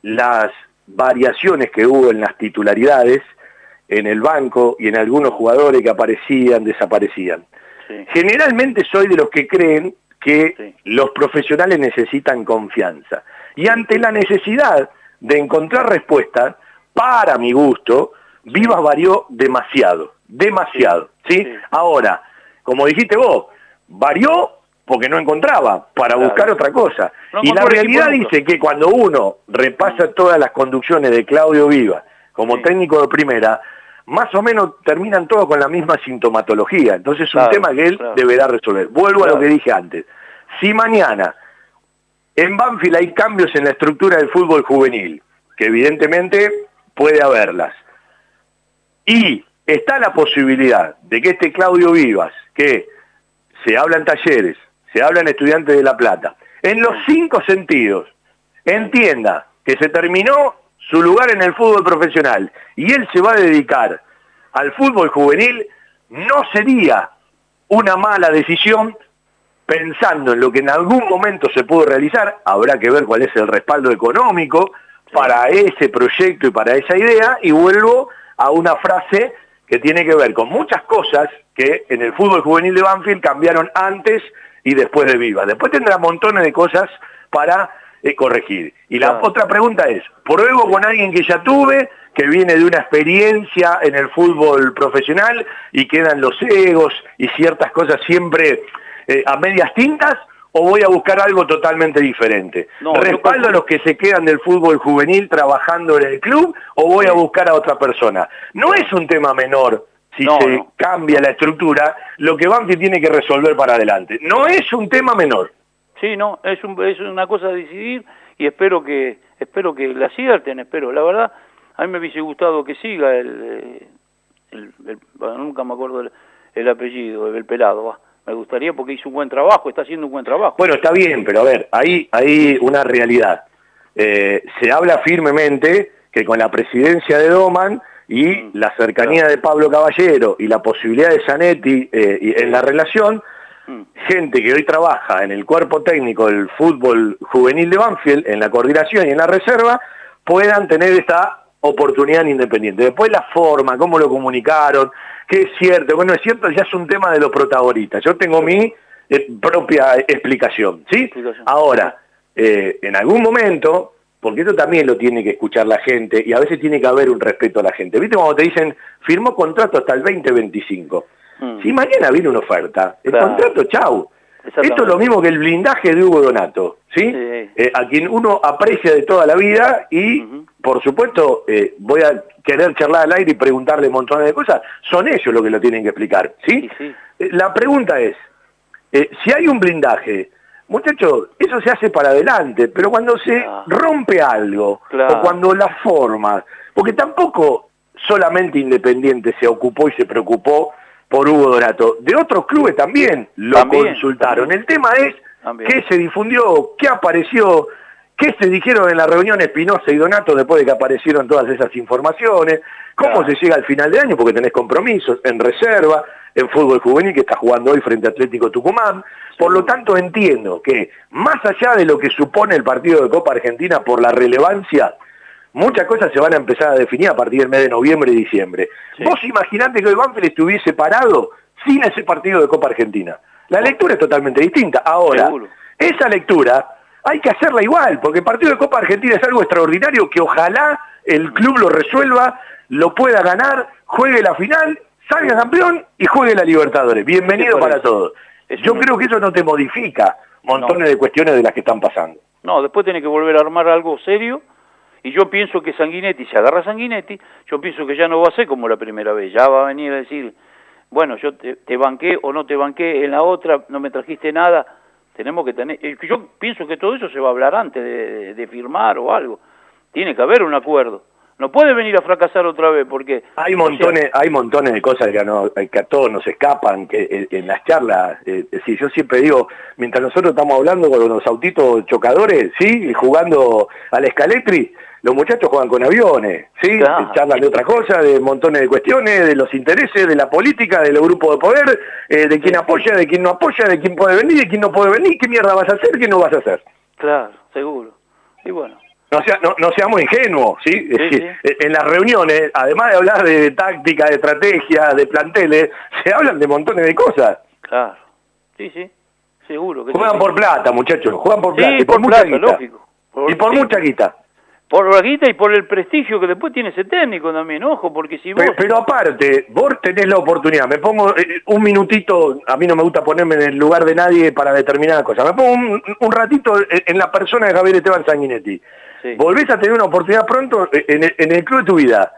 las variaciones que hubo en las titularidades, en el banco y en algunos jugadores que aparecían, desaparecían. Sí. Generalmente soy de los que creen que los profesionales necesitan confianza. Y ante la necesidad de encontrar respuestas, para mi gusto, Vivas varió demasiado, demasiado. ¿sí? Ahora, como dijiste vos, varió porque no encontraba, para Claro. buscar otra cosa. No y la realidad dice que cuando uno repasa todas las conducciones de Claudio Viva como técnico de primera, más o menos terminan todos con la misma sintomatología. Entonces es un Claro, tema que él claro. deberá resolver. Vuelvo a lo que dije antes. Si mañana en Banfield hay cambios en la estructura del fútbol juvenil, que evidentemente puede haberlas, y está la posibilidad de que este Claudio Vivas, que se habla en talleres, se habla en estudiantes de La Plata, en los cinco sentidos, entienda que se terminó su lugar en el fútbol profesional y él se va a dedicar al fútbol juvenil, no sería una mala decisión pensando en lo que en algún momento se pudo realizar, habrá que ver cuál es el respaldo económico para ese proyecto y para esa idea, y vuelvo a una frase que tiene que ver con muchas cosas que en el fútbol juvenil de Banfield cambiaron antes y después de Viva. Después tendrá montones de cosas para eh, corregir. Y la otra pregunta es, ¿pruebo con alguien que ya tuve, que viene de una experiencia en el fútbol profesional y quedan los egos y ciertas cosas siempre eh, a medias tintas? ¿O voy a buscar algo totalmente diferente? No, ¿Respaldo a los que se quedan del fútbol juvenil trabajando en el club o voy a buscar a otra persona? No es un tema menor si No, se no. cambia la estructura, lo que Banfield tiene que resolver para adelante. No es un tema menor. Sí, no, es, un, es una cosa a decidir y espero que espero que la acierten, espero. La verdad, a mí me hubiese gustado que siga el, el- el- bueno, nunca me acuerdo el, el apellido, el pelado, va. Me gustaría porque hizo un buen trabajo, está haciendo un buen trabajo. Bueno, está bien, pero a ver, ahí hay una realidad. Eh, se habla firmemente que con la presidencia de Doman y la cercanía de Pablo Caballero y la posibilidad de Zanetti eh, y- en la relación, gente que hoy trabaja en el cuerpo técnico del fútbol juvenil de Banfield, en la coordinación y en la reserva, puedan tener esta oportunidad en Independiente. Después la forma, cómo lo comunicaron, qué es cierto, bueno, es cierto, ya es un tema de los protagonistas. Yo tengo mi eh, propia explicación, ¿sí? Ahora, eh, en algún momento porque eso también lo tiene que escuchar la gente y a veces tiene que haber un respeto a la gente. ¿Viste cuando te dicen, firmó contrato hasta el 2025? Mm. Si mañana viene una oferta, el contrato, chau. Esto es lo mismo que el blindaje de Hugo Donato, ¿sí? Eh, a quien uno aprecia de toda la vida y, por supuesto, eh, voy a querer charlar al aire y preguntarle montones de cosas, son ellos los que lo tienen que explicar, ¿sí? Eh, la pregunta es, si hay un blindaje, muchachos, eso se hace para adelante, pero cuando se rompe algo, o cuando la forma, porque tampoco solamente Independiente se ocupó y se preocupó por Hugo Donato. De otros clubes también lo consultaron. El tema es qué se difundió, qué apareció, qué se dijeron en la reunión Espinosa y Donato después de que aparecieron todas esas informaciones, cómo se llega al final de año porque tenés compromisos en reserva, en fútbol juvenil que está jugando hoy frente a Atlético Tucumán. Por lo tanto entiendo que más allá de lo que supone el partido de Copa Argentina por la relevancia muchas cosas se van a empezar a definir a partir del mes de noviembre y diciembre. Vos imaginate que hoy Banfield estuviese parado sin ese partido de Copa Argentina. La lectura es totalmente distinta. Ahora, esa lectura hay que hacerla igual, porque el partido de Copa Argentina es algo extraordinario que ojalá el club lo resuelva, lo pueda ganar, juegue la final, salga campeón y juegue la Libertadores. Bienvenido para todos. Yo creo que eso no te modifica montones de cuestiones de las que están pasando. No, después tiene que volver a armar algo serio y yo pienso que Sanguinetti, si agarra Sanguinetti, yo pienso que ya no va a ser como la primera vez, ya va a venir a decir, bueno, yo te, banqué o no te banqué, en la otra no me trajiste nada, tenemos que tener, eh, yo pienso que todo eso se va a hablar antes de, firmar o algo, tiene que haber un acuerdo. No puede venir a fracasar otra vez porque... Hay montones, hay montones de cosas que, a todos nos escapan, que eh, en, las charlas, eh, sí, yo siempre digo, mientras nosotros estamos hablando con los autitos chocadores, ¿sí? Jugando al escaletri, los muchachos juegan con aviones, ¿sí? Charlan de otra cosa, de montones de cuestiones, de los intereses, de la política, de los grupos de poder, eh, de quién apoya, de quién no apoya, de quién puede venir, de quién no puede venir, qué mierda vas a hacer, qué no vas a hacer. Claro, seguro. Y bueno. No, sea, no, no seamos ingenuos, ¿sí? En las reuniones, además de hablar de táctica, de estrategia, de planteles, <laughs> se hablan de montones de cosas. Claro, sí, sí, seguro. Que juegan por plata, muchachos, juegan por plata. y por, mucha guita. Lógico. y por mucha guita por la guita y por el prestigio que después tiene ese técnico también, ojo, porque si vos... Pero, aparte, vos tenés la oportunidad, me pongo eh, un minutito, a mí no me gusta ponerme en el lugar de nadie para determinada cosa, me pongo un, ratito en la persona de Javier Esteban Sanguinetti. Volvés a tener una oportunidad pronto en el, club de tu vida.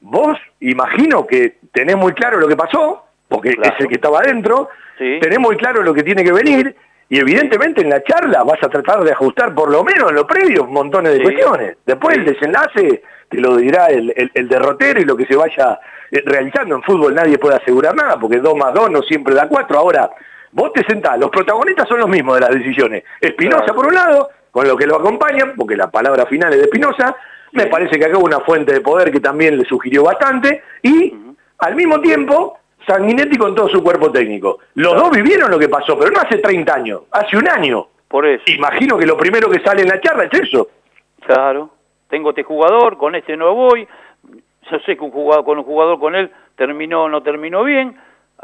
Vos, imagino que tenés muy claro lo que pasó, porque es el que estaba adentro, tenés muy claro lo que tiene que venir, y evidentemente en la charla vas a tratar de ajustar por lo menos en lo previo montones de cuestiones. Después el desenlace te lo dirá el, derrotero y lo que se vaya eh, realizando. En fútbol nadie puede asegurar nada porque 2 más 2 no siempre da 4. Ahora, vos te sentás, los protagonistas son los mismos de las decisiones. Espinosa por un lado, con lo que lo acompañan, porque la palabra final es de Espinosa. Me parece que acá hubo una fuente de poder que también le sugirió bastante. Y al mismo tiempo Sanguinetti con todo su cuerpo técnico. Los dos vivieron lo que pasó, pero no hace 30 años, hace un año. Por eso. Imagino que lo primero que sale en la charla es eso. Claro. Tengo este jugador, con este no voy. Yo sé que un jugador, con un jugador con él terminó o no terminó bien.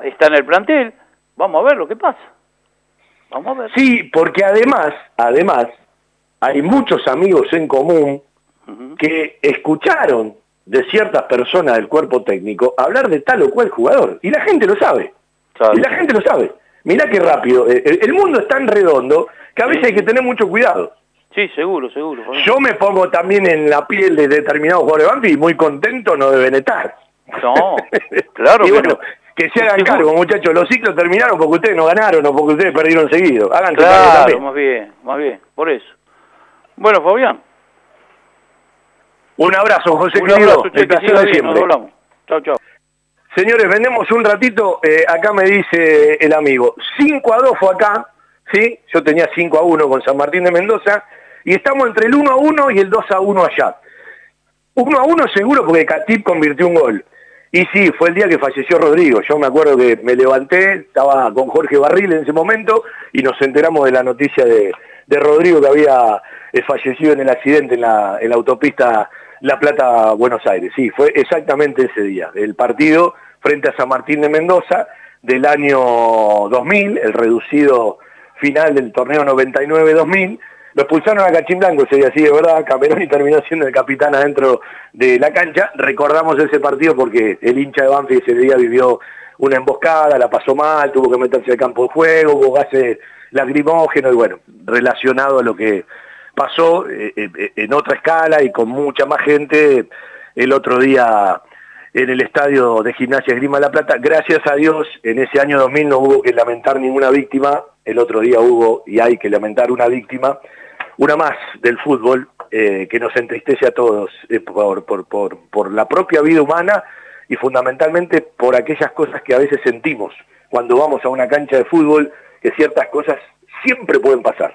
Está en el plantel. Vamos a ver lo que pasa. Vamos a ver. Sí, porque además, además, hay muchos amigos en común que escucharon de ciertas personas del cuerpo técnico hablar de tal o cual jugador. Y la gente lo sabe. Y la gente lo sabe. Mirá qué rápido. Eh, el, mundo es tan redondo que a veces hay que tener mucho cuidado. Sí, seguro, seguro. Yo me pongo también en la piel de determinados jugadores de Banfield y muy contento no deben estar. No, claro. <laughs> y bueno, que se hagan cargo, muchachos. Los ciclos terminaron porque ustedes no ganaron o porque ustedes perdieron seguido. Háganse claro, más bien, más bien, por eso. Bueno, Fabián. Un abrazo, José un querido. Abrazo, Chao, chao. Señores, vendemos un ratito. Eh, acá me dice el amigo. 5 a 2 fue acá. ¿sí? Yo tenía 5 a 1 con San Martín de Mendoza. Y estamos entre el 1 a 1 y el 2 a 1 allá. 1 a 1 seguro porque Catip convirtió un gol. Y sí, fue el día que falleció Rodrigo. Yo me acuerdo que me levanté, estaba con Jorge Barril en ese momento y nos enteramos de la noticia de, Rodrigo que había eh, fallecido en el accidente en la, en la autopista la Plata, Buenos Aires. Sí, fue exactamente ese día, el partido frente a San Martín de Mendoza del año 2000, el reducido final del torneo 99-2000, Lo expulsaron a Cachín Blanco ese día, sí, de verdad, Cameroni terminó siendo el capitán adentro de la cancha. Recordamos ese partido porque el hincha de Banfield ese día vivió una emboscada, la pasó mal, tuvo que meterse al campo de juego, hubo gases lacrimógenos y bueno, relacionado a lo que pasó eh, eh, en otra escala y con mucha más gente el otro día en el estadio de Gimnasia Grima La Plata. Gracias a Dios, en ese año 2000 no hubo que lamentar ninguna víctima, el otro día hubo y hay que lamentar una víctima, una más del fútbol eh, que nos entristece a todos eh, por la propia vida humana y fundamentalmente por aquellas cosas que a veces sentimos cuando vamos a una cancha de fútbol, que ciertas cosas siempre pueden pasar.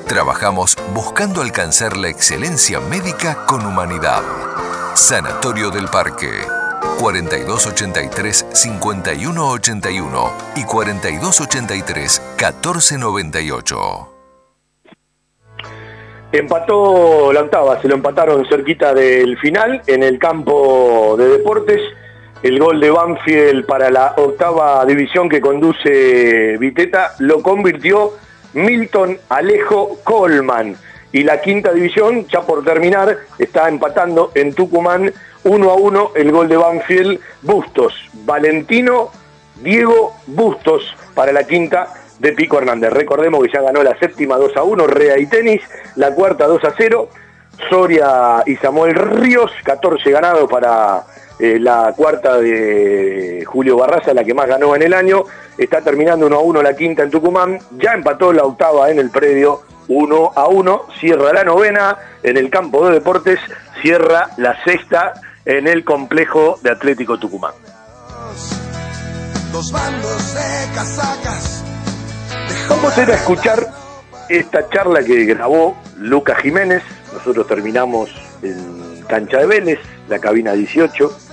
Trabajamos buscando alcanzar la excelencia médica con humanidad. Sanatorio del Parque. 4283-5181 y 4283-1498. Empató la octava, se lo empataron cerquita del final en el campo de deportes. El gol de Banfield para la octava división que conduce Viteta lo convirtió Milton Alejo Colman. Y la quinta división, ya por terminar, está empatando en Tucumán 1 a 1 el gol de Banfield Bustos. Valentino Diego Bustos para la quinta de Pico Hernández. Recordemos que ya ganó la séptima 2 a 1, Rea y Tenis, la cuarta 2 a 0, Soria y Samuel Ríos, 14 ganados para eh, la cuarta de Julio Barraza, la que más ganó en el año, está terminando 1 a 1 la quinta en Tucumán, ya empató la octava en el predio 1 a 1, cierra la novena en el campo de deportes, cierra la sexta en el complejo de Atlético Tucumán. Vamos a ir a escuchar esta charla que grabó Lucas Jiménez, nosotros terminamos en cancha de Vélez, la cabina 18,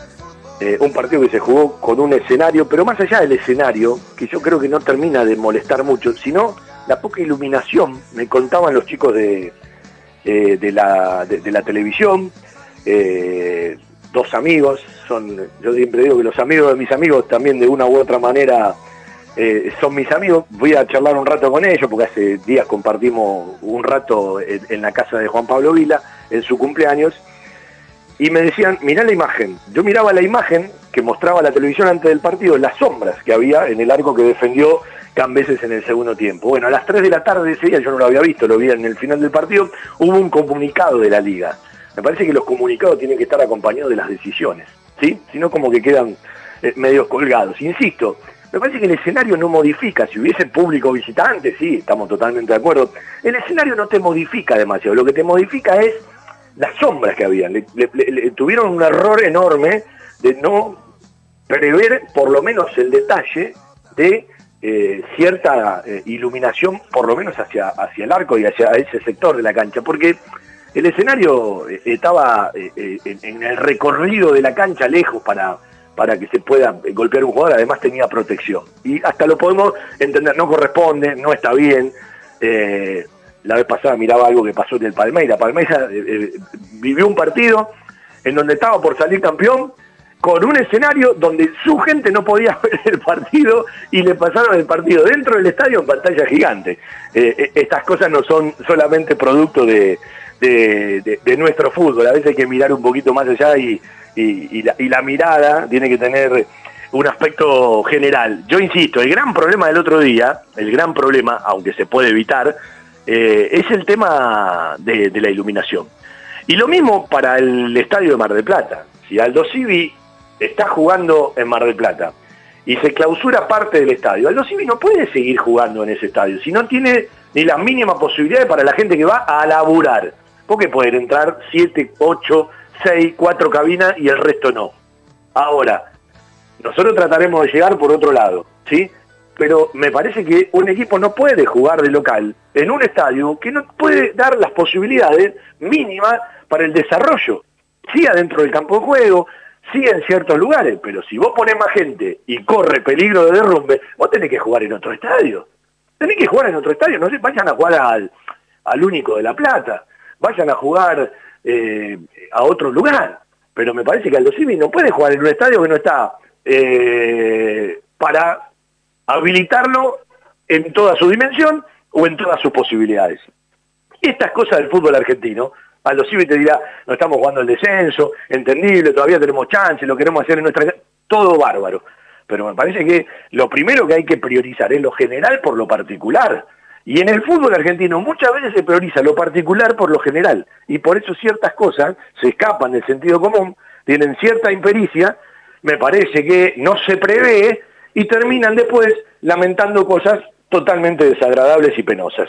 eh, un partido que se jugó con un escenario, pero más allá del escenario, que yo creo que no termina de molestar mucho, sino la poca iluminación, me contaban los chicos de, eh, de, la, de, la, televisión, eh, dos amigos, son, yo siempre digo que los amigos de mis amigos también de una u otra manera son mis amigos, voy a charlar un rato con ellos, porque hace días compartimos un rato en la casa de Juan Pablo Vila, en su cumpleaños, y me decían, mirá la imagen. Yo miraba la imagen que mostraba la televisión antes del partido, las sombras que había en el arco que defendió Cambeses en el segundo tiempo. Bueno, a las 3 de la tarde ese día, yo no lo había visto, lo vi en el final del partido, hubo un comunicado de la liga. Me parece que los comunicados tienen que estar acompañados de las decisiones, ¿sí? Sino como que quedan eh, medios colgados. Insisto, me parece que el escenario no modifica, si hubiese público visitante, sí, estamos totalmente de acuerdo, el escenario no te modifica demasiado, lo que te modifica es las sombras que habían. tuvieron un error enorme de no prever por lo menos el detalle de eh, cierta eh, iluminación, por lo menos hacia, hacia el arco y hacia ese sector de la cancha, porque el escenario eh, estaba en, el recorrido de la cancha lejos para, para que se pueda golpear un jugador, además tenía protección. Y hasta lo podemos entender, no corresponde, no está bien la vez pasada miraba algo que pasó en el Palmeiras. Palmeiras eh, eh, vivió un partido en donde estaba por salir campeón con un escenario donde su gente no podía <laughs> ver el partido y le pasaron el partido dentro del estadio en pantalla gigante. Eh, estas cosas no son solamente producto de, nuestro fútbol, a veces hay que mirar un poquito más allá y, la, y la mirada tiene que tener un aspecto general. Yo insisto, el gran problema del otro día, el gran problema, aunque se puede evitar, eh, es el tema de, la iluminación. Y lo mismo para el estadio de Mar del Plata. Si Aldo Civi está jugando en Mar del Plata y se clausura parte del estadio, Aldo Civi no puede seguir jugando en ese estadio si no tiene ni las mínimas posibilidades para la gente que va a laburar. Porque pueden entrar 7, 8, 6, 4 cabinas y el resto no. Ahora, nosotros trataremos de llegar por otro lado, ¿sí? Pero me parece que un equipo no puede jugar de local en un estadio que no puede dar las posibilidades mínimas para el desarrollo. Sí adentro del campo de juego, sí en ciertos lugares, pero si vos pones más gente y corre peligro de derrumbe, vos tenés que jugar en otro estadio. Tenés que jugar en otro estadio, no sé, vayan a jugar al, al único de La Plata, vayan a jugar eh, a otro lugar. Pero me parece que Aldo Civi no puede jugar en un estadio que no está eh, para habilitarlo en toda su dimensión o en todas sus posibilidades. Estas cosas del fútbol argentino, Aldo Civi te dirá, no estamos jugando el descenso, entendible, todavía tenemos chance, lo queremos hacer en nuestra... Todo bárbaro pero me parece que lo primero que hay que priorizar es lo general por lo particular. Y en el fútbol argentino muchas veces se prioriza lo particular por lo general. Y por eso ciertas cosas se escapan del sentido común, tienen cierta impericia, me parece que no se prevé y terminan después lamentando cosas totalmente desagradables y penosas.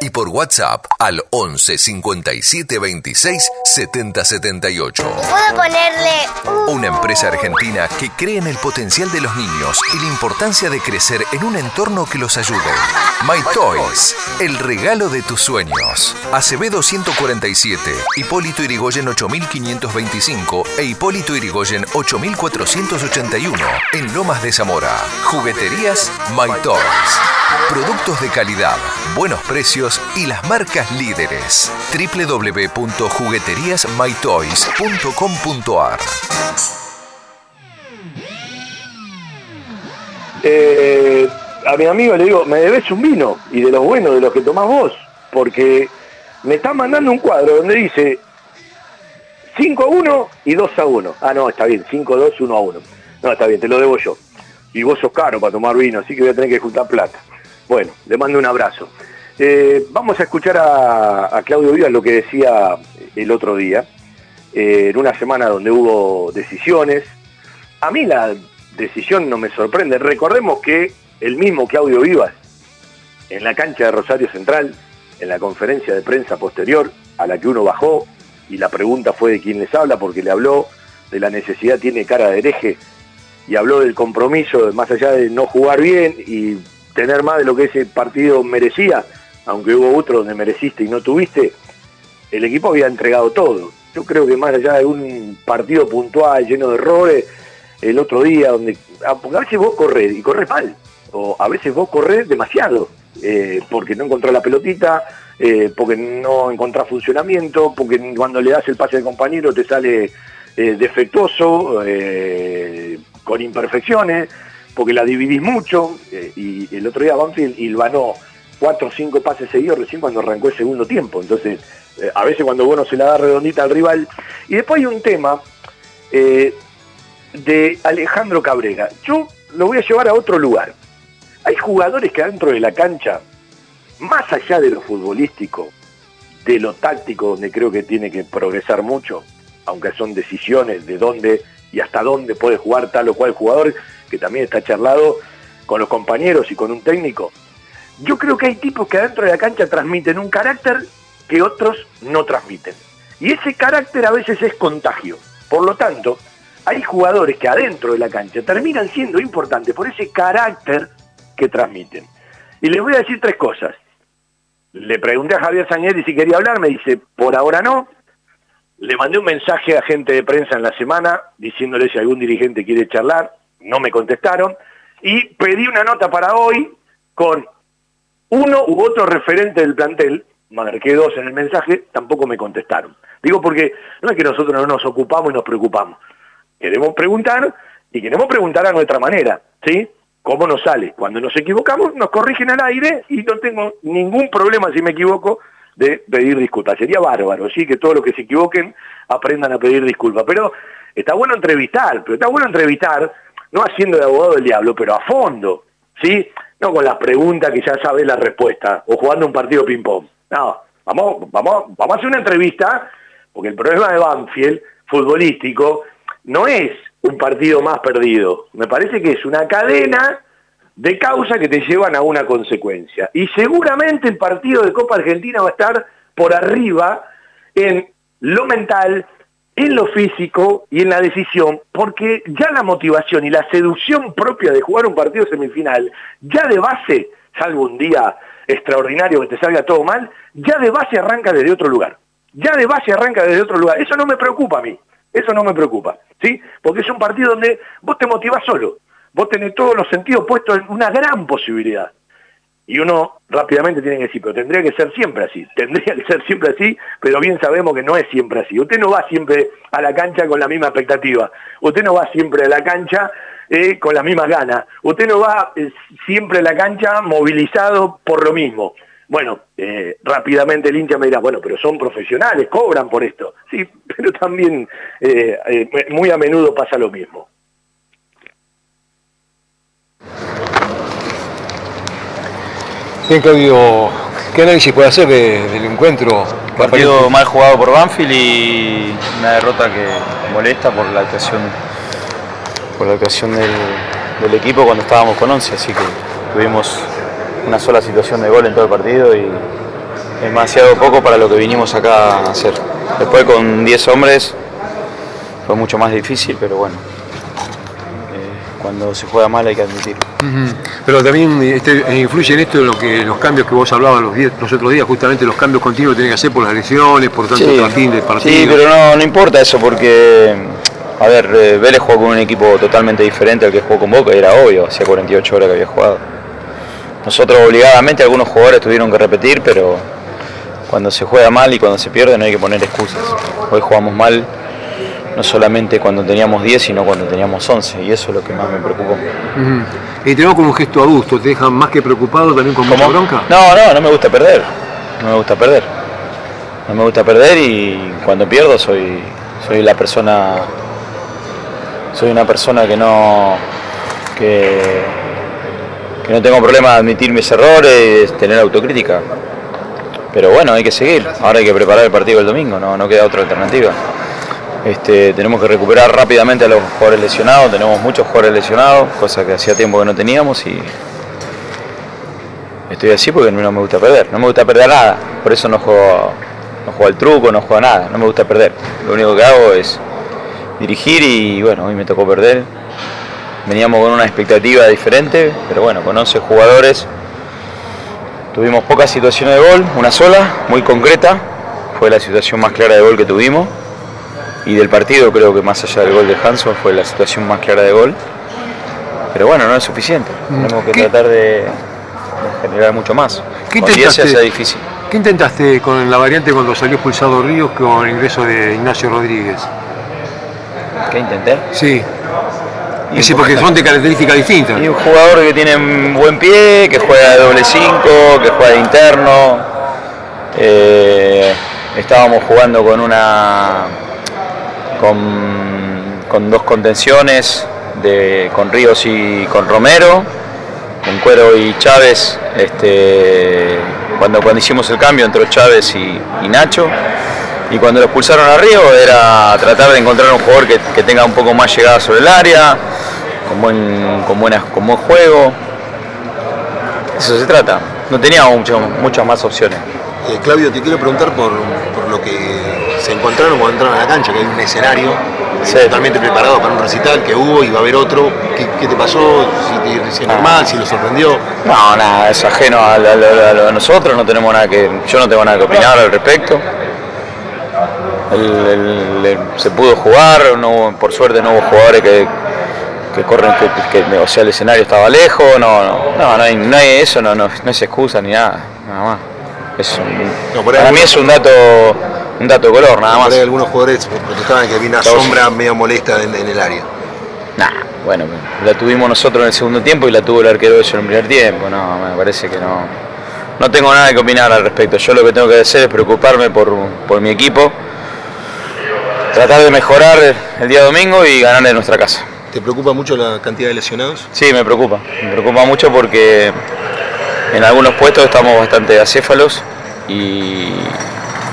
y por WhatsApp al 11 57 26 70 78. ¿Puedo ponerle Una empresa argentina que cree en el potencial de los niños y la importancia de crecer en un entorno que los ayude. My Toys, el regalo de tus sueños. Acevedo 147, Hipólito Irigoyen 8525 e Hipólito Irigoyen 8481 en Lomas de Zamora. Jugueterías My Toys. Productos de calidad, buenos precios y las marcas líderes. www.jugueteriasmytoys.com.ar Eh, a mi amigo le digo, me debes un vino y de los buenos, de los que tomás vos, porque me está mandando un cuadro donde dice 5 a 1 y 2 a 1. Ah, no, está bien, 5 a 2, 1 a 1. No, está bien, te lo debo yo. Y vos sos caro para tomar vino, así que voy a tener que juntar plata. Bueno, le mando un abrazo. Eh, vamos a escuchar a, Claudio Vivas lo que decía el otro día, eh, en una semana donde hubo decisiones. A mí la decisión no me sorprende. Recordemos que el mismo Claudio Vivas, en la cancha de Rosario Central, en la conferencia de prensa posterior, a la que uno bajó, y la pregunta fue de quién les habla, porque le habló de la necesidad, tiene cara de hereje, y habló del compromiso, más allá de no jugar bien y tener más de lo que ese partido merecía, aunque hubo otro donde mereciste y no tuviste, el equipo había entregado todo. Yo creo que más allá de un partido puntual lleno de errores, el otro día, donde a veces vos corres y corres mal, o a veces vos corres demasiado, eh, porque no encontrás la pelotita, eh, porque no encontrás funcionamiento, porque cuando le das el pase al compañero te sale eh, defectuoso, con imperfecciones, porque la dividís mucho, y el otro día Banfield hilvanó cuatro o cinco pases seguidos recién cuando arrancó el segundo tiempo. Entonces, eh, a veces cuando uno se la da redondita al rival. Y después hay un tema eh, de Alejandro Cabrera. Yo lo voy a llevar a otro lugar. Hay jugadores que dentro de la cancha, más allá de lo futbolístico, de lo táctico, donde creo que tiene que progresar mucho, aunque son decisiones de dónde y hasta dónde puede jugar tal o cual jugador, que también está charlado con los compañeros y con un técnico. Yo creo que hay tipos que adentro de la cancha transmiten un carácter que otros no transmiten. Y ese carácter a veces es contagio. Por lo tanto, hay jugadores que adentro de la cancha terminan siendo importantes por ese carácter que transmiten. Y les voy a decir tres cosas. Le pregunté a Javier Sañeri si quería hablar, me dice, por ahora no. Le mandé un mensaje a gente de prensa en la semana diciéndole si algún dirigente quiere charlar no me contestaron, y pedí una nota para hoy con uno u otro referente del plantel marqué dos en el mensaje, tampoco me contestaron. Digo porque no es que nosotros no nos ocupamos y nos preocupamos. Queremos preguntar y queremos preguntar a nuestra manera, ¿sí? ¿Cómo nos sale? Cuando nos equivocamos, nos corrigen al aire y no tengo ningún problema si me equivoco de pedir disculpas. Sería bárbaro, sí, que todos los que se equivoquen aprendan a pedir disculpas. Pero está bueno entrevistar, pero está bueno entrevistar, no haciendo de abogado del diablo, pero a fondo, ¿sí? No con las preguntas que ya sabes la respuesta, o jugando un partido ping-pong. No, vamos, vamos, vamos a hacer una entrevista, porque el problema de Banfield, futbolístico, no es un partido más perdido. Me parece que es una cadena de causas que te llevan a una consecuencia. Y seguramente el partido de Copa Argentina va a estar por arriba en lo mental, en lo físico y en la decisión, porque ya la motivación y la seducción propia de jugar un partido semifinal, ya de base, salvo un día extraordinario que te salga todo mal, ya de base arranca desde otro lugar. Ya de base arranca desde otro lugar. Eso no me preocupa a mí. Eso no me preocupa, ¿sí? Porque es un partido donde vos te motivás solo. Vos tenés todos los sentidos puestos en una gran posibilidad. Y uno rápidamente tiene que decir, pero tendría que ser siempre así. Tendría que ser siempre así, pero bien sabemos que no es siempre así. Usted no va siempre a la cancha con la misma expectativa. Usted no va siempre a la cancha eh, con las mismas ganas. Usted no va eh, siempre a la cancha movilizado por lo mismo. Bueno, eh, rápidamente el hincha me dirá, bueno, pero son profesionales, cobran por esto. Sí, <laughs> pero también muy a menudo pasa lo mismo. Bien, Claudio, ¿qué análisis puede hacer del encuentro? Partido mal jugado por Banfield y una derrota que molesta por la actuación, por la actuación del, equipo cuando estábamos con 11, así que tuvimos una sola situación de gol en todo el partido y demasiado poco para lo que vinimos acá a hacer. Después con 10 hombres fue mucho más difícil, pero bueno, cuando se juega mal hay que admitirlo. Pero también este, influye en esto lo que, los cambios que vos hablabas los, días, los otros días, justamente los cambios continuos que tenés que hacer por las lesiones, por tanto sí, trajín del partido. Sí, pero no, no importa eso porque, a ver, eh, Vélez jugó con un equipo totalmente diferente al que jugó con Boca, era obvio, hacía 48 horas que había jugado. Nosotros obligadamente algunos jugadores tuvieron que repetir, pero cuando se juega mal y cuando se pierde no hay que poner excusas. Hoy jugamos mal no solamente cuando teníamos 10, sino cuando teníamos 11, y eso es lo que más me preocupó. Y te veo como un gesto adusto, ¿te deja más que preocupado también con mucha bronca? No, no, no me gusta perder, no me gusta perder. No me gusta perder y cuando pierdo soy, soy la persona, soy una persona que no, que, que no tengo problema de admitir mis errores, tener autocrítica. Pero bueno, hay que seguir, ahora hay que preparar el partido del domingo, no, no queda otra alternativa. Este, tenemos que recuperar rápidamente a los jugadores lesionados, tenemos muchos jugadores lesionados, cosa que hacía tiempo que no teníamos y estoy así porque no me gusta perder, no me gusta perder nada, por eso no juego, no juego al truco, no juego nada, no me gusta perder. Lo único que hago es dirigir y bueno, hoy me tocó perder. Veníamos con una expectativa diferente, pero bueno, con 11 jugadores tuvimos pocas situaciones de gol, una sola, muy concreta, fue la situación más clara de gol que tuvimos y del partido creo que más allá del gol de Hanson fue la situación más clara de gol. Pero bueno, no es suficiente. Mm. Tenemos que tratar de, generar mucho más. ¿Qué intentaste, difícil. ¿Qué intentaste con la variante cuando salió expulsado Ríos con el ingreso de Ignacio Rodríguez? ¿Qué intenté? Sí. Y sí, porque son de características distintas. Y un jugador que tiene un buen pie, que juega de doble 5, que juega de interno. Eh, estábamos jugando con una con, dos contenciones, de, con Ríos y con Romero, con Cuero y Chávez, este, cuando, cuando hicimos el cambio entró Chávez y, Nacho, y cuando lo expulsaron a Río era tratar de encontrar un jugador que, tenga un poco más llegada sobre el área, con buen, con buenas, con buen juego. Eso se trata. No teníamos muchas más opciones. Eh, Claudio, te quiero preguntar por, por lo que se encontraron cuando entraron a la cancha, que hay un escenario totalmente preparado para un recital que hubo y va a haber otro. ¿Qué, te pasó? Si, es normal, si lo sorprendió. No, nada, es ajeno a, nosotros, no tenemos nada que. Yo no tengo nada que opinar al respecto. se pudo jugar, no, por suerte no hubo jugadores que, que corren, que, o sea, el escenario estaba lejos, no, no, no, no hay, no hay eso, no, no, no es excusa ni nada, nada más. Es un- para mí es un dato un dato de color, nada más. algunos jugadores protestaban que había una Todos. sombra medio molesta en, en el área. Nah, bueno, la tuvimos nosotros en el segundo tiempo y la tuvo el arquero de ellos en el primer tiempo. No, me parece que no. No tengo nada que opinar al respecto. Yo lo que tengo que hacer es preocuparme por, por mi equipo, tratar de mejorar el día domingo y ganar en nuestra casa. ¿Te preocupa mucho la cantidad de lesionados? Sí, me preocupa. Me preocupa mucho porque en algunos puestos estamos bastante acéfalos y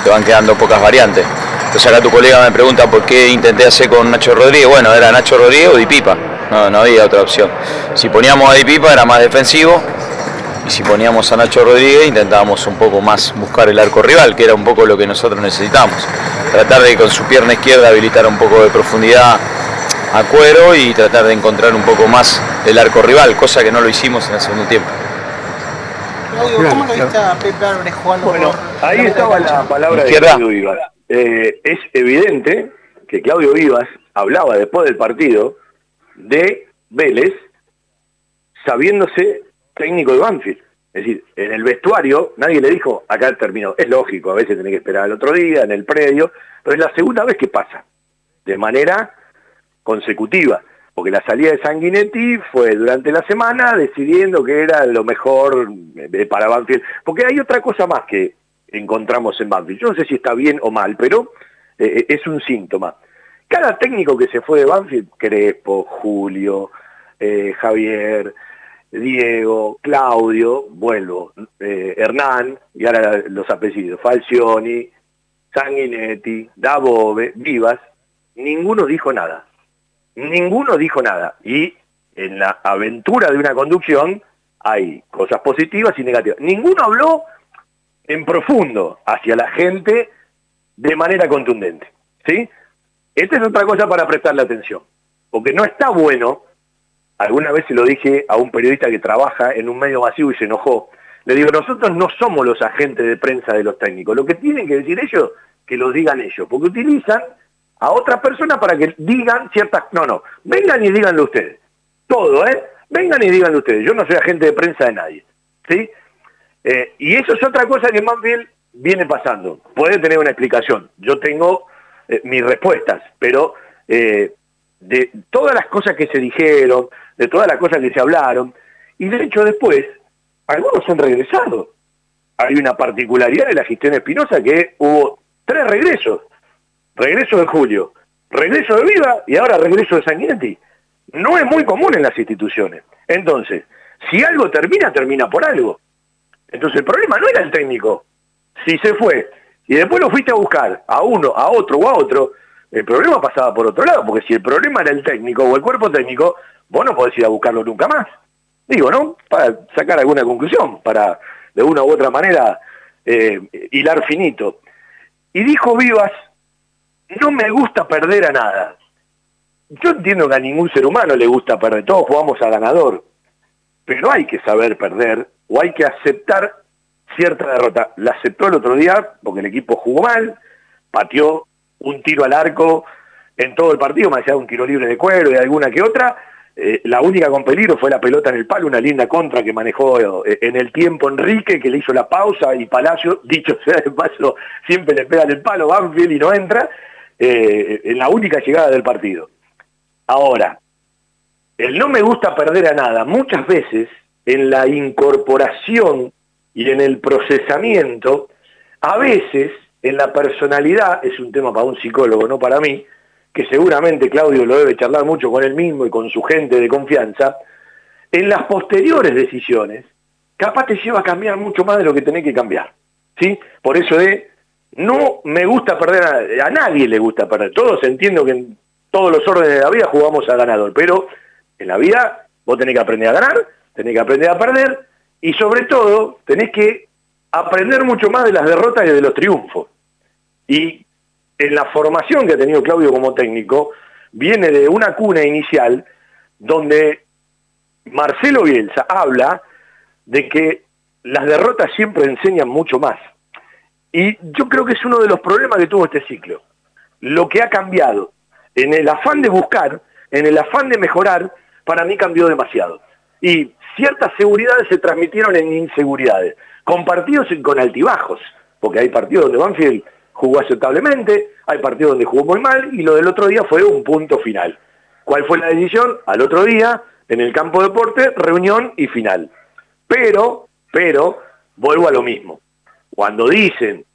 te van quedando pocas variantes. Entonces acá tu colega me pregunta por qué intenté hacer con Nacho Rodríguez. Bueno, era Nacho Rodríguez o Di Pipa. No, no había otra opción. Si poníamos a Di Pipa era más defensivo y si poníamos a Nacho Rodríguez intentábamos un poco más buscar el arco rival, que era un poco lo que nosotros necesitamos. Tratar de con su pierna izquierda habilitar un poco de profundidad a cuero y tratar de encontrar un poco más el arco rival, cosa que no lo hicimos en el segundo tiempo. Claudio, ¿cómo lo viste a Pepe Álvarez jugando Bueno, ahí estaba la palabra de. Claudio Vivas. Eh, es evidente que Claudio Vivas hablaba después del partido de Vélez sabiéndose técnico de Banfield. Es decir, en el vestuario nadie le dijo, acá terminó. Es lógico, a veces tenés que esperar al otro día, en el predio, pero es la segunda vez que pasa, de manera consecutiva. Porque la salida de Sanguinetti fue durante la semana decidiendo que era lo mejor eh, para Banfield. Porque hay otra cosa más que encontramos en Banfield. Yo no sé si está bien o mal, pero eh, es un síntoma. Cada técnico que se fue de Banfield, Crespo, Julio, eh, Javier, Diego, Claudio, vuelvo, eh, Hernán, y ahora los apellidos, Falcioni, Sanguinetti, Dabove, Vivas, ninguno dijo nada. Ninguno dijo nada. Y en la aventura de una conducción hay cosas positivas y negativas. Ninguno habló en profundo hacia la gente de manera contundente. ¿sí? Esta es otra cosa para prestarle atención. Porque no está bueno, alguna vez se lo dije a un periodista que trabaja en un medio masivo y se enojó, le digo, nosotros no somos los agentes de prensa de los técnicos. Lo que tienen que decir ellos, que lo digan ellos. Porque utilizan a otras personas para que digan ciertas... No, no, vengan y díganlo ustedes. Todo, ¿eh? Vengan y díganlo ustedes. Yo no soy agente de prensa de nadie. ¿Sí? Eh, y eso es otra cosa que bien viene pasando. Puede tener una explicación. Yo tengo eh, mis respuestas, pero eh, de todas las cosas que se dijeron, de todas las cosas que se hablaron, y de hecho después, algunos han regresado. Hay una particularidad de la gestión Espinosa que hubo tres regresos. Regreso de Julio, regreso de Viva y ahora regreso de Sanguinetti. No es muy común en las instituciones. Entonces, si algo termina, termina por algo. Entonces el problema no era el técnico. Si se fue y después lo fuiste a buscar a uno, a otro o a otro, el problema pasaba por otro lado, porque si el problema era el técnico o el cuerpo técnico, vos no podés ir a buscarlo nunca más. Digo, ¿no? Para sacar alguna conclusión, para de una u otra manera eh, hilar finito. Y dijo Vivas, no me gusta perder a nada. Yo entiendo que a ningún ser humano le gusta perder, todos jugamos a ganador, pero hay que saber perder o hay que aceptar cierta derrota. La aceptó el otro día porque el equipo jugó mal, pateó un tiro al arco en todo el partido, más allá de un tiro libre de cuero y alguna que otra. Eh, la única con peligro fue la pelota en el palo, una linda contra que manejó eh, en el tiempo Enrique, que le hizo la pausa, y Palacio, <laughs> dicho sea de paso, siempre le pega en el palo, Banfield y no entra, eh, en la única llegada del partido. Ahora, el no me gusta perder a nada, muchas veces en la incorporación y en el procesamiento, a veces en la personalidad, es un tema para un psicólogo, no para mí, que seguramente Claudio lo debe charlar mucho con él mismo y con su gente de confianza, en las posteriores decisiones, capaz te lleva a cambiar mucho más de lo que tenés que cambiar. ¿sí? Por eso de, no me gusta perder, a, a nadie le gusta perder, todos entiendo que en todos los órdenes de la vida jugamos a ganador, pero en la vida vos tenés que aprender a ganar, tenés que aprender a perder, y sobre todo tenés que aprender mucho más de las derrotas que de los triunfos. Y en la formación que ha tenido Claudio como técnico, viene de una cuna inicial donde Marcelo Bielsa habla de que las derrotas siempre enseñan mucho más. Y yo creo que es uno de los problemas que tuvo este ciclo. Lo que ha cambiado, en el afán de buscar, en el afán de mejorar, para mí cambió demasiado. Y ciertas seguridades se transmitieron en inseguridades, con partidos y con altibajos, porque hay partidos donde Banfield jugó aceptablemente, hay partidos donde jugó muy mal y lo del otro día fue un punto final. ¿Cuál fue la decisión? Al otro día, en el campo de deporte, reunión y final. Pero, pero, vuelvo a lo mismo. Cuando dicen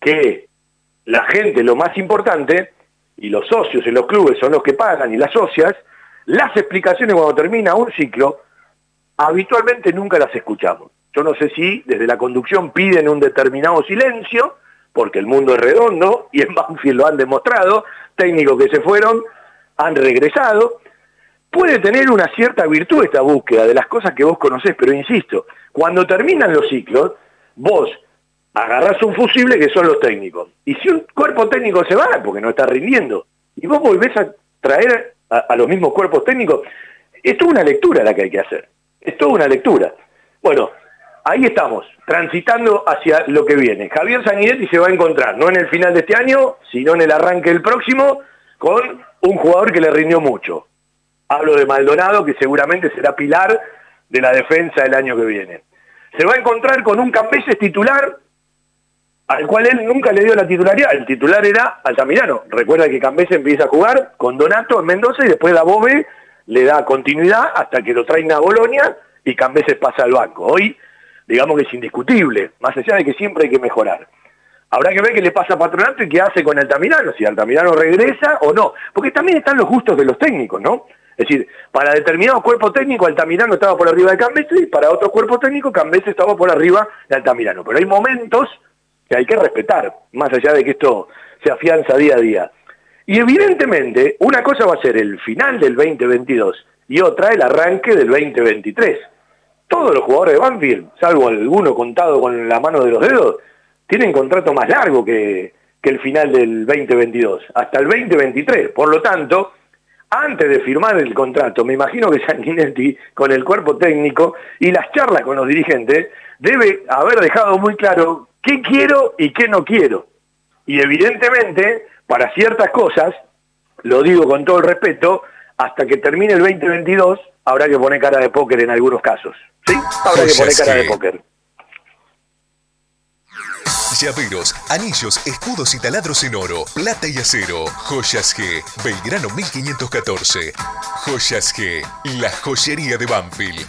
que la gente lo más importante, y los socios en los clubes son los que pagan y las socias, las explicaciones cuando termina un ciclo, habitualmente nunca las escuchamos. Yo no sé si desde la conducción piden un determinado silencio, porque el mundo es redondo, y en <laughs> Banfield lo han demostrado, técnicos que se fueron han regresado. Puede tener una cierta virtud esta búsqueda de las cosas que vos conocés, pero insisto, cuando terminan los ciclos, vos agarrás un fusible que son los técnicos. Y si un cuerpo técnico se va, porque no está rindiendo, y vos volvés a traer a, los mismos cuerpos técnicos, es toda una lectura la que hay que hacer. Es toda una lectura. Bueno, ahí estamos, transitando hacia lo que viene. Javier Sanidetti se va a encontrar, no en el final de este año, sino en el arranque del próximo, con un jugador que le rindió mucho. Hablo de Maldonado, que seguramente será pilar de la defensa el año que viene. Se va a encontrar con un Campeses titular al cual él nunca le dio la titularidad. El titular era Altamirano. Recuerda que Campeses empieza a jugar con Donato en Mendoza y después la Bobe le da continuidad hasta que lo traen a Bolonia y Campeses pasa al banco. Hoy, digamos que es indiscutible, más allá de que siempre hay que mejorar. Habrá que ver qué le pasa a Patronato y qué hace con Altamirano, si Altamirano regresa o no. Porque también están los gustos de los técnicos, ¿no? Es decir, para determinado cuerpo técnico Altamirano estaba por arriba de Cambeses y para otro cuerpo técnico Cambeses estaba por arriba de Altamirano. Pero hay momentos que hay que respetar, más allá de que esto se afianza día a día. Y evidentemente, una cosa va a ser el final del 2022 y otra el arranque del 2023. Todos los jugadores de Banfield, salvo alguno contado con la mano de los dedos, tienen contrato más largo que, el final del 2022, hasta el 2023. Por lo tanto, antes de firmar el contrato, me imagino que <laughs> Sanguinetti, con el cuerpo técnico y las charlas con los dirigentes, debe haber dejado muy claro qué quiero y qué no quiero. Y evidentemente, para ciertas cosas, lo digo con todo el respeto, hasta que termine el 2022 habrá que poner cara de póker en algunos casos. ¿Sí? Habrá que poner cara de póker. Llaveros, anillos, escudos y taladros en oro, plata y acero. Joyas G, Belgrano 1514. Joyas G, la joyería de Banfield.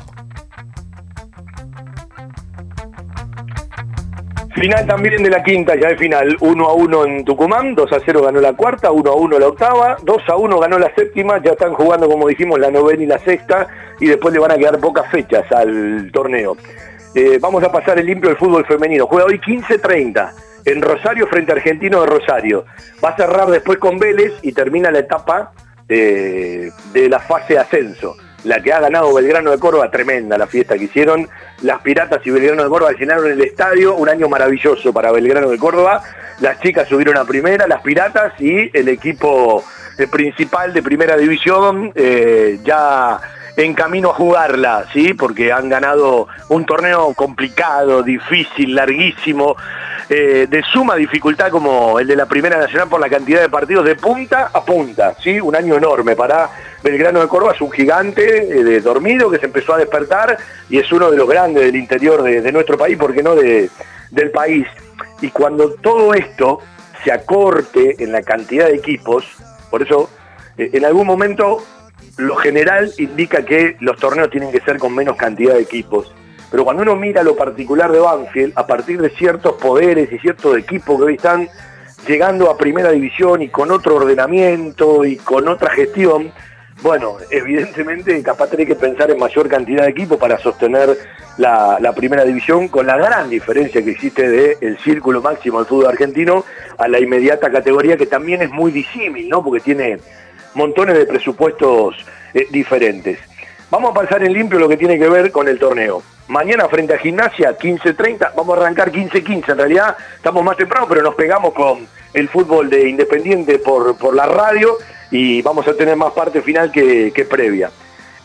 Final también de la quinta, ya de final, 1 a 1 en Tucumán, 2 a 0 ganó la cuarta, 1 a 1 la octava, 2 a 1 ganó la séptima, ya están jugando como dijimos la novena y la sexta y después le van a quedar pocas fechas al torneo. Eh, vamos a pasar el limpio del fútbol femenino, juega hoy 15-30 en Rosario frente a Argentino de Rosario. Va a cerrar después con Vélez y termina la etapa de, de la fase ascenso la que ha ganado Belgrano de Córdoba, tremenda la fiesta que hicieron. Las Piratas y Belgrano de Córdoba llenaron el estadio, un año maravilloso para Belgrano de Córdoba. Las chicas subieron a primera, las Piratas y el equipo principal de primera división eh, ya en camino a jugarla, ¿sí? Porque han ganado un torneo complicado, difícil, larguísimo, eh, de suma dificultad como el de la Primera Nacional por la cantidad de partidos de punta a punta, ¿sí? Un año enorme para Belgrano de Córdoba, es un gigante eh, de dormido que se empezó a despertar y es uno de los grandes del interior de, nuestro país, porque no de, del país. Y cuando todo esto se acorte en la cantidad de equipos, por eso eh, en algún momento lo general indica que los torneos tienen que ser con menos cantidad de equipos. Pero cuando uno mira lo particular de Banfield, a partir de ciertos poderes y ciertos equipos que hoy están llegando a primera división y con otro ordenamiento y con otra gestión, bueno, <laughs> evidentemente capaz tenés que pensar en mayor cantidad de equipos para sostener la, primera división con la gran diferencia que existe del el círculo máximo del fútbol argentino a la inmediata categoría que también es muy disímil, ¿no? Porque tiene montones de presupuestos eh, diferentes. Vamos a pasar en limpio lo que tiene que ver con el torneo. Mañana frente a Gimnasia, 15.30, vamos a arrancar 15.15, en realidad estamos más temprano, pero nos pegamos con el fútbol de Independiente por, por la radio y vamos a tener más parte final que, que previa.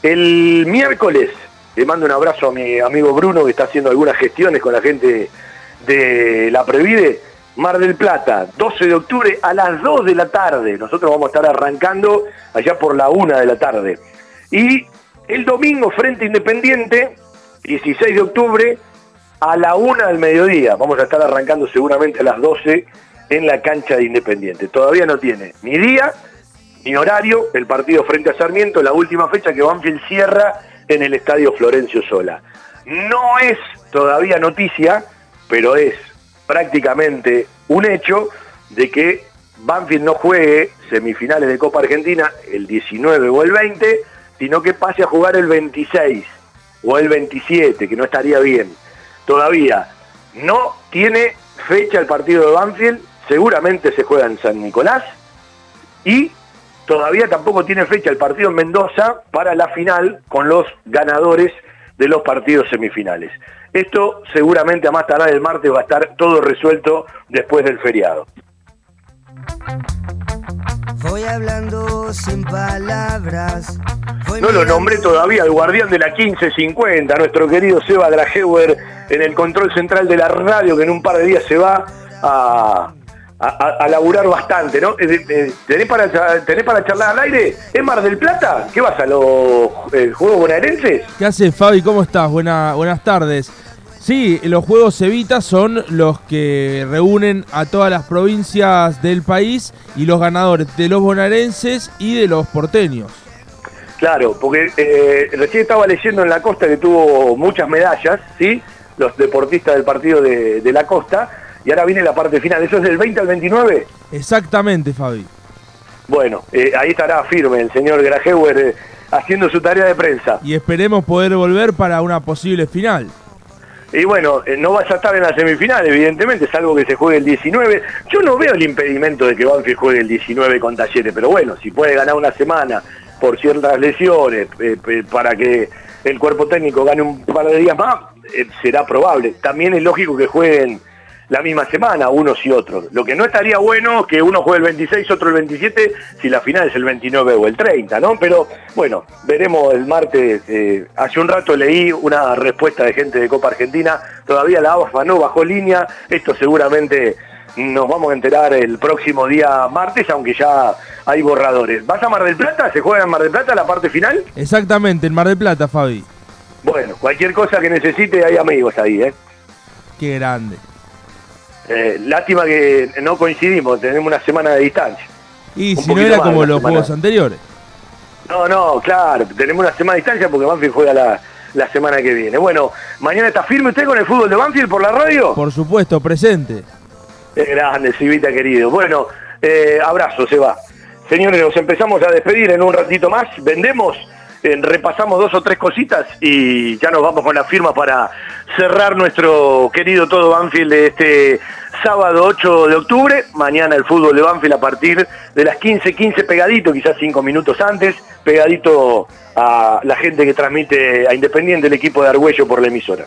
El miércoles le mando un abrazo a mi amigo Bruno que está haciendo algunas gestiones con la gente de la Previde. Mar del Plata, 12 de octubre a las 2 de la tarde. Nosotros vamos a estar arrancando allá por la 1 de la tarde. Y el domingo, Frente Independiente, 16 de octubre, a la 1 del mediodía. Vamos a estar arrancando seguramente a las 12 en la cancha de Independiente. Todavía no tiene ni día ni horario el partido frente a Sarmiento, la última fecha que Banfield cierra en el Estadio Florencio Sola. No es todavía noticia, pero es prácticamente un hecho de que Banfield no juegue semifinales de Copa Argentina el 19 o el 20, sino que pase a jugar el 26 o el 27, que no estaría bien. Todavía no tiene fecha el partido de Banfield, seguramente se juega en San Nicolás y todavía tampoco tiene fecha el partido en Mendoza para la final con los ganadores de los partidos semifinales. Esto seguramente a más tardar el martes va a estar todo resuelto después del feriado. Voy hablando sin palabras. No lo nombré todavía, el guardián de la 1550, nuestro querido Seba Grajewer en el control central de la radio, que en un par de días se va a, a, a laburar bastante, ¿no? Eh, eh, ¿Tenés para, ¿Tenés para charlar al aire? ¿Es Mar del Plata? ¿Qué vas a los eh, Juegos Bonaerenses? ¿Qué haces, Fabi? ¿Cómo estás? Buena, buenas tardes. Sí, los Juegos Evita son los que reúnen a todas las provincias del país y los ganadores de los bonaerenses y de los porteños. Claro, porque eh, recién estaba leyendo en la costa que tuvo muchas medallas, ¿sí? Los deportistas del partido de, de la costa, y ahora viene la parte final. ¿Eso es del 20 al 29? Exactamente, Fabi. Bueno, eh, ahí estará firme el señor Grajewer eh, haciendo su tarea de prensa. Y esperemos poder volver para una posible final. Y bueno, eh, no vas a estar en la semifinal, evidentemente, es algo que se juegue el 19. Yo no veo el impedimento de que Banfield juegue el 19 con Talleres, pero bueno, si puede ganar una semana por ciertas lesiones, eh, para que el cuerpo técnico gane un par de días más, eh, será probable. También es lógico que jueguen la misma semana, unos y otros. Lo que no estaría bueno es que uno juegue el 26, otro el 27, si la final es el 29 o el 30, ¿no? Pero bueno, veremos el martes. eh, hace un rato leí una respuesta de gente de Copa Argentina, todavía la AFA no bajó línea, esto seguramente nos vamos a enterar el próximo día martes, aunque ya hay borradores. ¿Vas a Mar del Plata? ¿Se juega en Mar del Plata la parte final? Exactamente, en Mar del Plata, Fabi. Bueno, cualquier cosa que necesite, hay amigos ahí, ¿eh? Qué grande. Eh, lástima que no coincidimos, tenemos una semana de distancia. Y Un si no era como los semana. juegos anteriores. No, no, claro, tenemos una semana de distancia porque Banfield juega la, la semana que viene. Bueno, mañana está firme usted con el fútbol de Banfield por la radio. Por supuesto, presente. Es grande, Civita querido. Bueno, eh, abrazo, se va. Señores, nos empezamos a despedir en un ratito más. Vendemos, repasamos dos o tres cositas y ya nos vamos con la firma para cerrar nuestro querido todo Banfield de este sábado 8 de octubre. Mañana el fútbol de Banfield a partir de las 15.15 pegadito, quizás cinco minutos antes, pegadito a la gente que transmite a Independiente el equipo de Argüello por la emisora.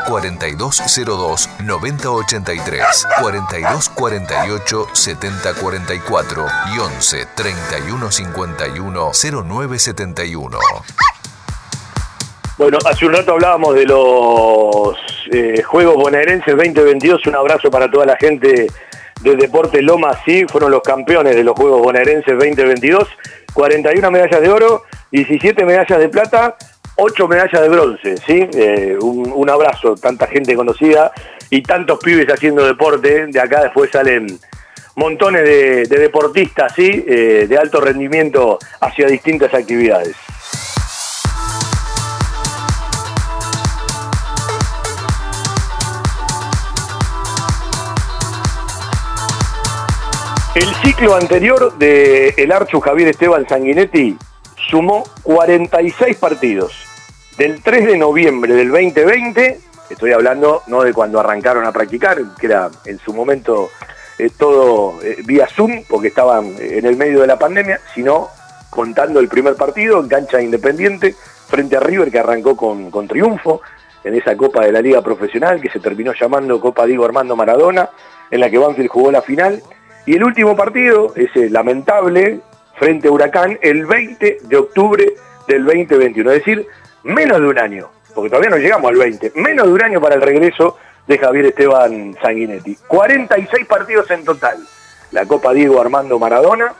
4202-9083, 4248-7044 y 11 3151 0971. Bueno, hace un rato hablábamos de los eh, Juegos Bonaerenses 2022. Un abrazo para toda la gente del Deporte Loma. Sí, fueron los campeones de los Juegos Bonaerenses 2022. 41 medallas de oro, 17 medallas de plata, 8 medallas de bronce. ¿sí? Eh, un, abrazo, tanta gente conocida y tantos pibes haciendo deporte. De acá después salen montones de, deportistas ¿sí? Eh, de alto rendimiento hacia distintas actividades. El ciclo anterior de el Archu Javier Esteban Sanguinetti sumó 46 partidos. Del 3 de noviembre del 2020, estoy hablando no de cuando arrancaron a practicar, que era en su momento eh, todo eh, vía Zoom, porque estaban en el medio de la pandemia, sino contando el primer partido en cancha independiente frente a River, que arrancó con, con triunfo en esa Copa de la Liga Profesional, que se terminó llamando Copa Diego Armando Maradona, en la que Banfield jugó la final y el último partido, ese lamentable, frente a Huracán, el 20 de octubre del 2021. Es decir, menos de un año, porque todavía no llegamos al 20, menos de un año para el regreso de Javier Esteban Sanguinetti. 46 partidos en total. La Copa Diego Armando Maradona,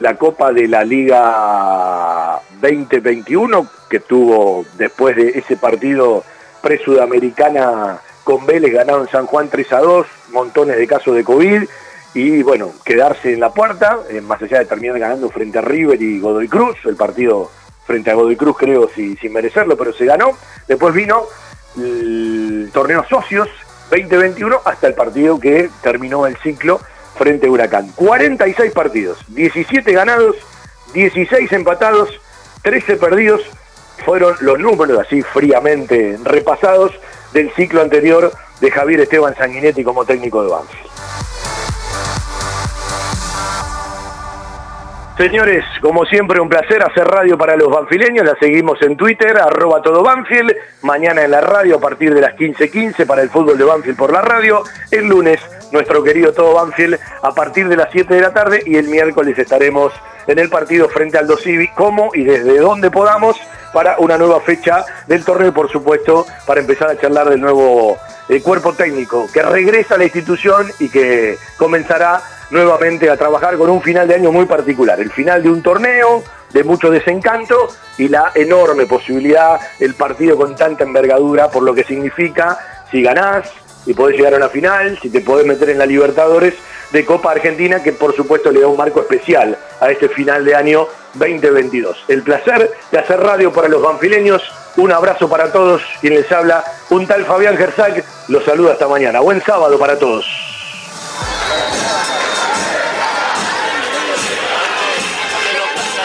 la Copa de la Liga 2021, que tuvo después de ese partido pre-sudamericana con Vélez, ganado en San Juan 3 a 2, montones de casos de COVID y bueno, quedarse en la puerta, eh, más allá de terminar ganando frente a River y Godoy Cruz, el partido frente a Godoy Cruz creo sin merecerlo, pero se ganó. Después vino el torneo socios 2021 hasta el partido que terminó el ciclo frente a Huracán. 46 partidos, 17 ganados, 16 empatados, 13 perdidos, fueron los números así fríamente repasados del ciclo anterior de Javier Esteban Sanguinetti como técnico de Banfield. Señores, como siempre, un placer hacer radio para los banfileños. La seguimos en Twitter, arroba todo Banfield. Mañana en la radio a partir de las 15.15 para el fútbol de Banfield por la radio. El lunes, nuestro querido todo Banfield a partir de las 7 de la tarde. Y el miércoles estaremos en el partido frente al Dosivi, como y desde donde podamos, para una nueva fecha del torneo y, por supuesto, para empezar a charlar del nuevo eh, cuerpo técnico que regresa a la institución y que comenzará nuevamente a trabajar con un final de año muy particular, el final de un torneo de mucho desencanto y la enorme posibilidad, el partido con tanta envergadura, por lo que significa si ganás y podés llegar a la final, si te podés meter en la Libertadores de Copa Argentina, que por supuesto le da un marco especial a este final de año 2022. El placer de hacer radio para los banfileños, un abrazo para todos, quien les habla, un tal Fabián Gersac, los saluda hasta mañana. Buen sábado para todos.